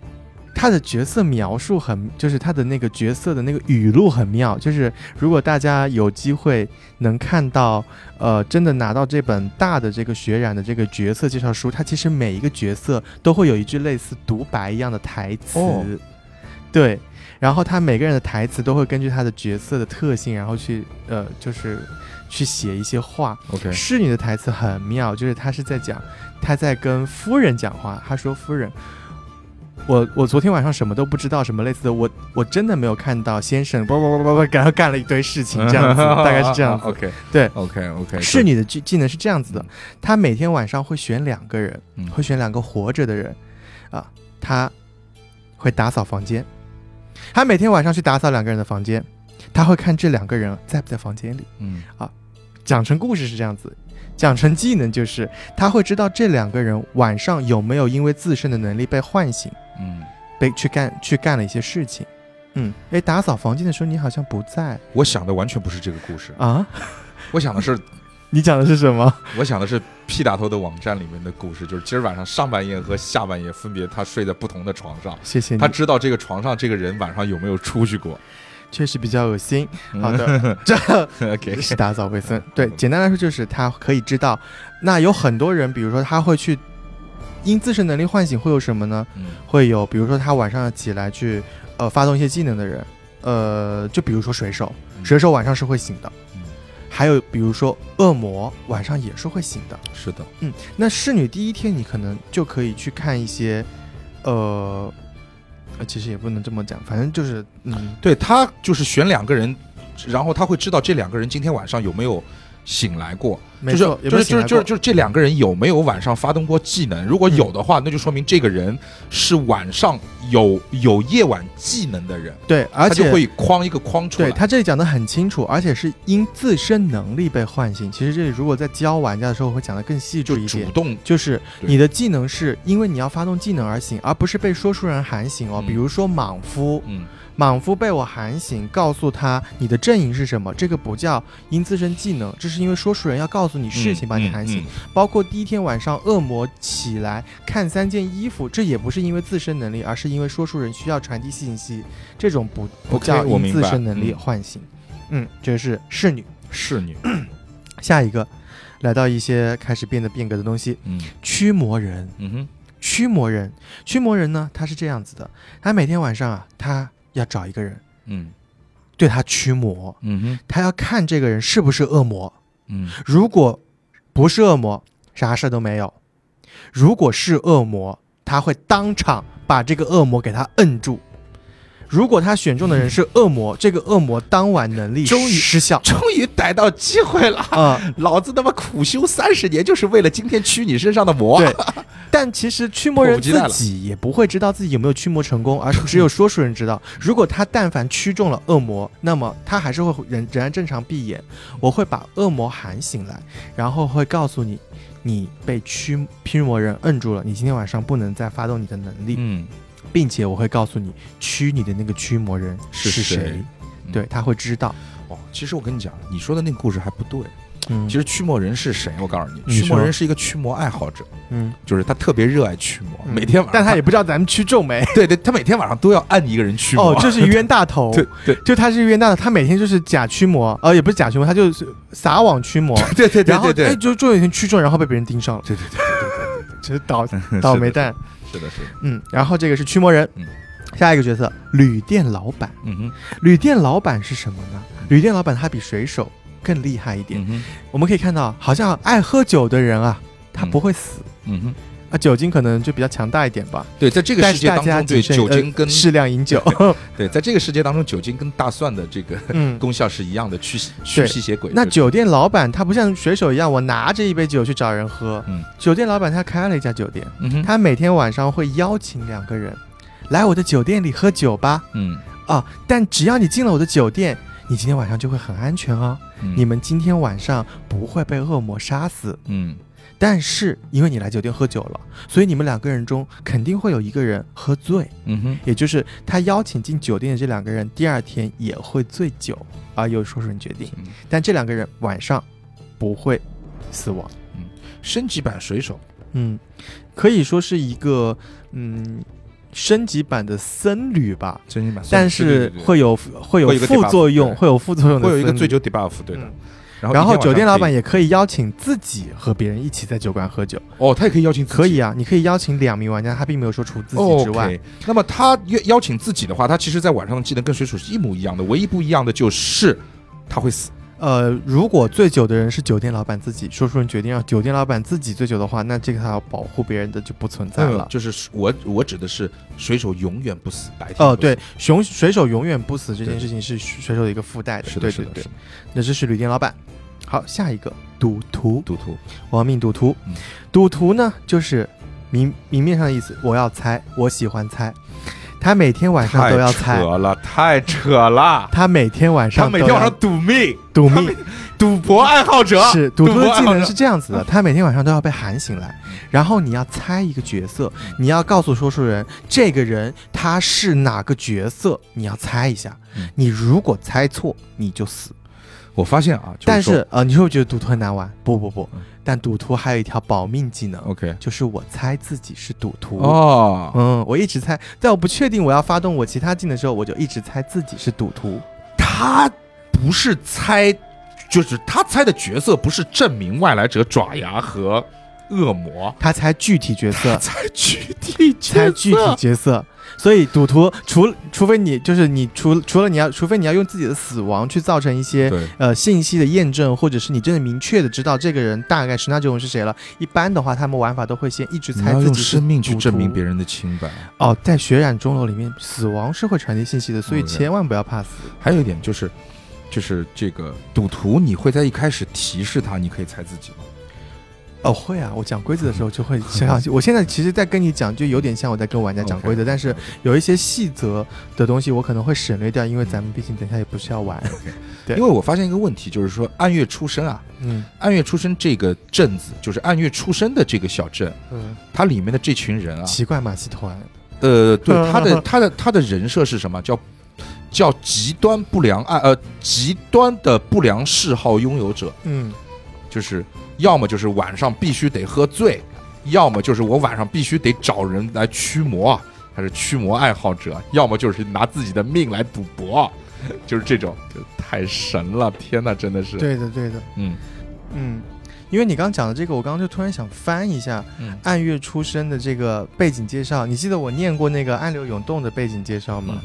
她的角色描述很，就是她的那个角色的那个语录很妙。就是如果大家有机会能看到，呃，真的拿到这本大的这个血染的这个角色介绍书，它其实每一个角色都会有一句类似独白一样的台词，哦对。然后他每个人的台词都会根据他的角色的特性，然后去呃，就是去写一些话。OK，侍女的台词很妙，就是她是在讲，她在跟夫人讲话。她说：“夫人，我我昨天晚上什么都不知道，什么类似的，我我真的没有看到先生不不不不不，然后干了一堆事情，这样子，大概是这样子。OK，对，OK OK，侍女的技技能是这样子的，她每天晚上会选两个人，嗯会选两个活着的人，啊，她会打扫房间，她每天晚上去打扫两个人的房间，他会看这两个人在不在房间里。嗯啊讲成故事是这样子，讲成技能就是他会知道这两个人晚上有没有因为自身的能力被唤醒，嗯，被去干去干了一些事情。嗯，哎，打扫房间的时候你好像不在我想的完全不是这个故事，啊？我想的是，你讲的是什么？我想的是 P 打头的网站里面的故事，就是今儿晚上上半夜和下半夜分别他睡在不同的床上，谢谢你他，知道这个床上这个人晚上有没有出去过。确实比较恶心。嗯好的，这是打扫卫生。对，简单来说就是他可以知道，那有很多人，比如说他会去因自身能力唤醒，会有什么呢？嗯会有，比如说他晚上要起来去呃发动一些技能的人，呃，就比如说水手，嗯水手晚上是会醒的，嗯还有比如说恶魔晚上也是会醒的。是的，嗯，那侍女第一天你可能就可以去看一些，呃，呃其实也不能这么讲，反正就是嗯，对他就是选两个人，然后他会知道这两个人今天晚上有没有醒来过，就是没错，就是就是就是这两个人有没有晚上发动过技能？如果有的话，那就说明这个人是晚上有有夜晚技能的人，对，而且他就会框一个框出来。对他这里讲的很清楚，而且是因自身能力被唤醒。其实这里如果在教玩家的时候会讲的更细就致一点。主动就是你的技能是因为你要发动技能而醒，而不是被说书人喊醒哦。嗯比如说莽夫，嗯莽夫被我喊醒，告诉他你的阵营是什么，这个不叫因自身技能，这是因为说书人要告诉你事情，把你喊醒。嗯包括第一天晚上恶魔起来看三件衣服，这也不是因为自身能力，而是因为说书人需要传递信息，这种不不叫因自身能力嗯唤醒。嗯，这是侍女。侍女，下一个，来到一些开始变得变革的东西，嗯驱魔人。嗯哼，驱魔人，驱魔人呢，他是这样子的，他每天晚上啊，他要找一个人嗯对他驱魔，嗯哼，他要看这个人是不是恶魔。嗯如果不是恶魔，啥事都没有。如果是恶魔，他会当场把这个恶魔给他摁住。如果他选中的人是恶魔，这个恶魔当晚能力终于失效。终于逮到机会了，啊、老子他妈苦修三十年，就是为了今天驱你身上的魔。对，但其实驱魔人自己也不会知道自己有没有驱魔成功，而是 只有说书人知道。如果他但凡驱中了恶魔，那么他还是会仍仍然正常闭眼。我会把恶魔喊醒来，然后会告诉你，你被驱驱魔人摁住了，你今天晚上不能再发动你的能力，嗯，并且我会告诉你驱你的那个驱魔人是是谁。对，他会知道。哦，其实我跟你讲，你说的那个故事还不对。嗯，其实驱魔人是谁？我告诉你，驱魔人是一个驱魔爱好者，嗯，就是他特别热爱驱魔，嗯每天晚上，但他也不知道咱们驱皱没。对对，他每天晚上都要按一个人驱魔。哦，这是冤大头。对对就他是冤大头，他每天就是假驱魔，呃，也不是假驱魔，他就是撒网驱魔，对对对然后哎，对对，就终有一天驱中，然后被别人盯上了，对对对这是倒，倒霉蛋。是的，是的，嗯，然后这个是驱魔人嗯，下一个角色旅店老板。嗯哼，旅店老板是什么呢？旅店老板他比水手更厉害一点。嗯哼，我们可以看到，好像爱喝酒的人啊，他不会死。嗯哼，啊，酒精可能就比较强大一点吧。对，在这个世界当中，对酒精跟呃适量饮酒。对，在这个世界当中，酒精跟大蒜的这个嗯，功效是一样的，驱驱吸血鬼。那酒店老板他不像水手一样，我拿着一杯酒去找人喝。嗯酒店老板他开了一家酒店，嗯，他每天晚上会邀请两个人来我的酒店里喝酒吧。嗯，啊，但只要你进了我的酒店，你今天晚上就会很安全哦。嗯你们今天晚上不会被恶魔杀死。嗯但是因为你来酒店喝酒了，所以你们两个人中肯定会有一个人喝醉，嗯哼，也就是他邀请进酒店的这两个人，第二天也会醉酒，啊，由说书人决定。嗯但这两个人晚上不会死亡。嗯。升级版水手，嗯，可以说是一个嗯升级版的僧侣吧，升级版，但是会有会有副作用，会有副作用会有一个醉酒 debuff，对的。嗯。然后酒店老板也可以邀请自己和别人一起在酒馆喝酒，哦，他也可以邀请自己可以啊，你可以邀请两名玩家，他并没有说除自己之外。那么他邀邀请自己的话，他其实在晚上的技能跟水手是一模一样的，唯一不一样的就是他会死。呃，如果醉酒的人是酒店老板自己，说书人决定让酒店老板自己醉酒的话，那这个他要保护别人的就不存在了。就是我我指的是水手永远不死，白天哦，对，，熊水手永远不死这件事情是水手的一个附带的，对对对那这是旅店老板。好，下一个赌徒，赌徒，亡命赌徒嗯。赌徒呢，就是明明面上的意思，我要猜，我喜欢猜。他每天晚上都要猜，扯了，太扯了。他每天晚上他每天晚上赌命，赌命，赌博爱好者。是赌徒的技能是这样子的，他每天晚上都要被喊醒来，然后你要猜一个角色，你要告诉说书人这个人他是哪个角色，你要猜一下。嗯。你如果猜错，你就死。我发现啊，就但是呃，你会不会觉得赌徒很难玩？不不不嗯，但赌徒还有一条保命技能，OK 就是我猜自己是赌徒。哦，嗯，我一直猜，在我不确定我要发动我其他技能的时候，我就一直猜自己是赌徒。他不是猜，就是他猜的角色不是证明外来者爪牙和恶魔，他猜具体角色，猜具体角色猜具体角色。所以赌徒除除非你就是你除除了你要，除非你要用自己的死亡去造成一些，呃信息的验证，或者是你真的明确的知道这个人大概十拿九稳是谁了。一般的话，他们玩法都会先一直猜自己是生命去证明别人的清白。哦，在血染钟楼里面，死亡是会传递信息的，所以千万不要怕死。还有一点就是，就是这个赌徒，你会在一开始提示他，你可以猜自己吗？哦，会啊，我讲规则的时候就会想想，我现在其实，在跟你讲，就有点像我在跟玩家讲规则但是有一些细则的东西，我可能会省略掉，因为咱们毕竟等一下也不是要玩。对。因为我发现一个问题，就是说按月出生啊，嗯。按月出生这个镇子，就是按月出生的这个小镇，嗯，它里面的这群人啊，奇怪马戏团，呃，对他的 他的他的人设是什么？叫叫极端不良爱呃极端的不良嗜好拥有者，嗯。就是要么就是晚上必须得喝醉，要么就是我晚上必须得找人来驱魔，他是驱魔爱好者，要么就是拿自己的命来赌博，就是这种，就太神了！天哪，真的是，对的对的，嗯嗯。因为你刚刚讲的这个，我刚刚就突然想翻一下嗯，暗月出生的这个背景介绍。你记得我念过那个暗流涌动的背景介绍吗？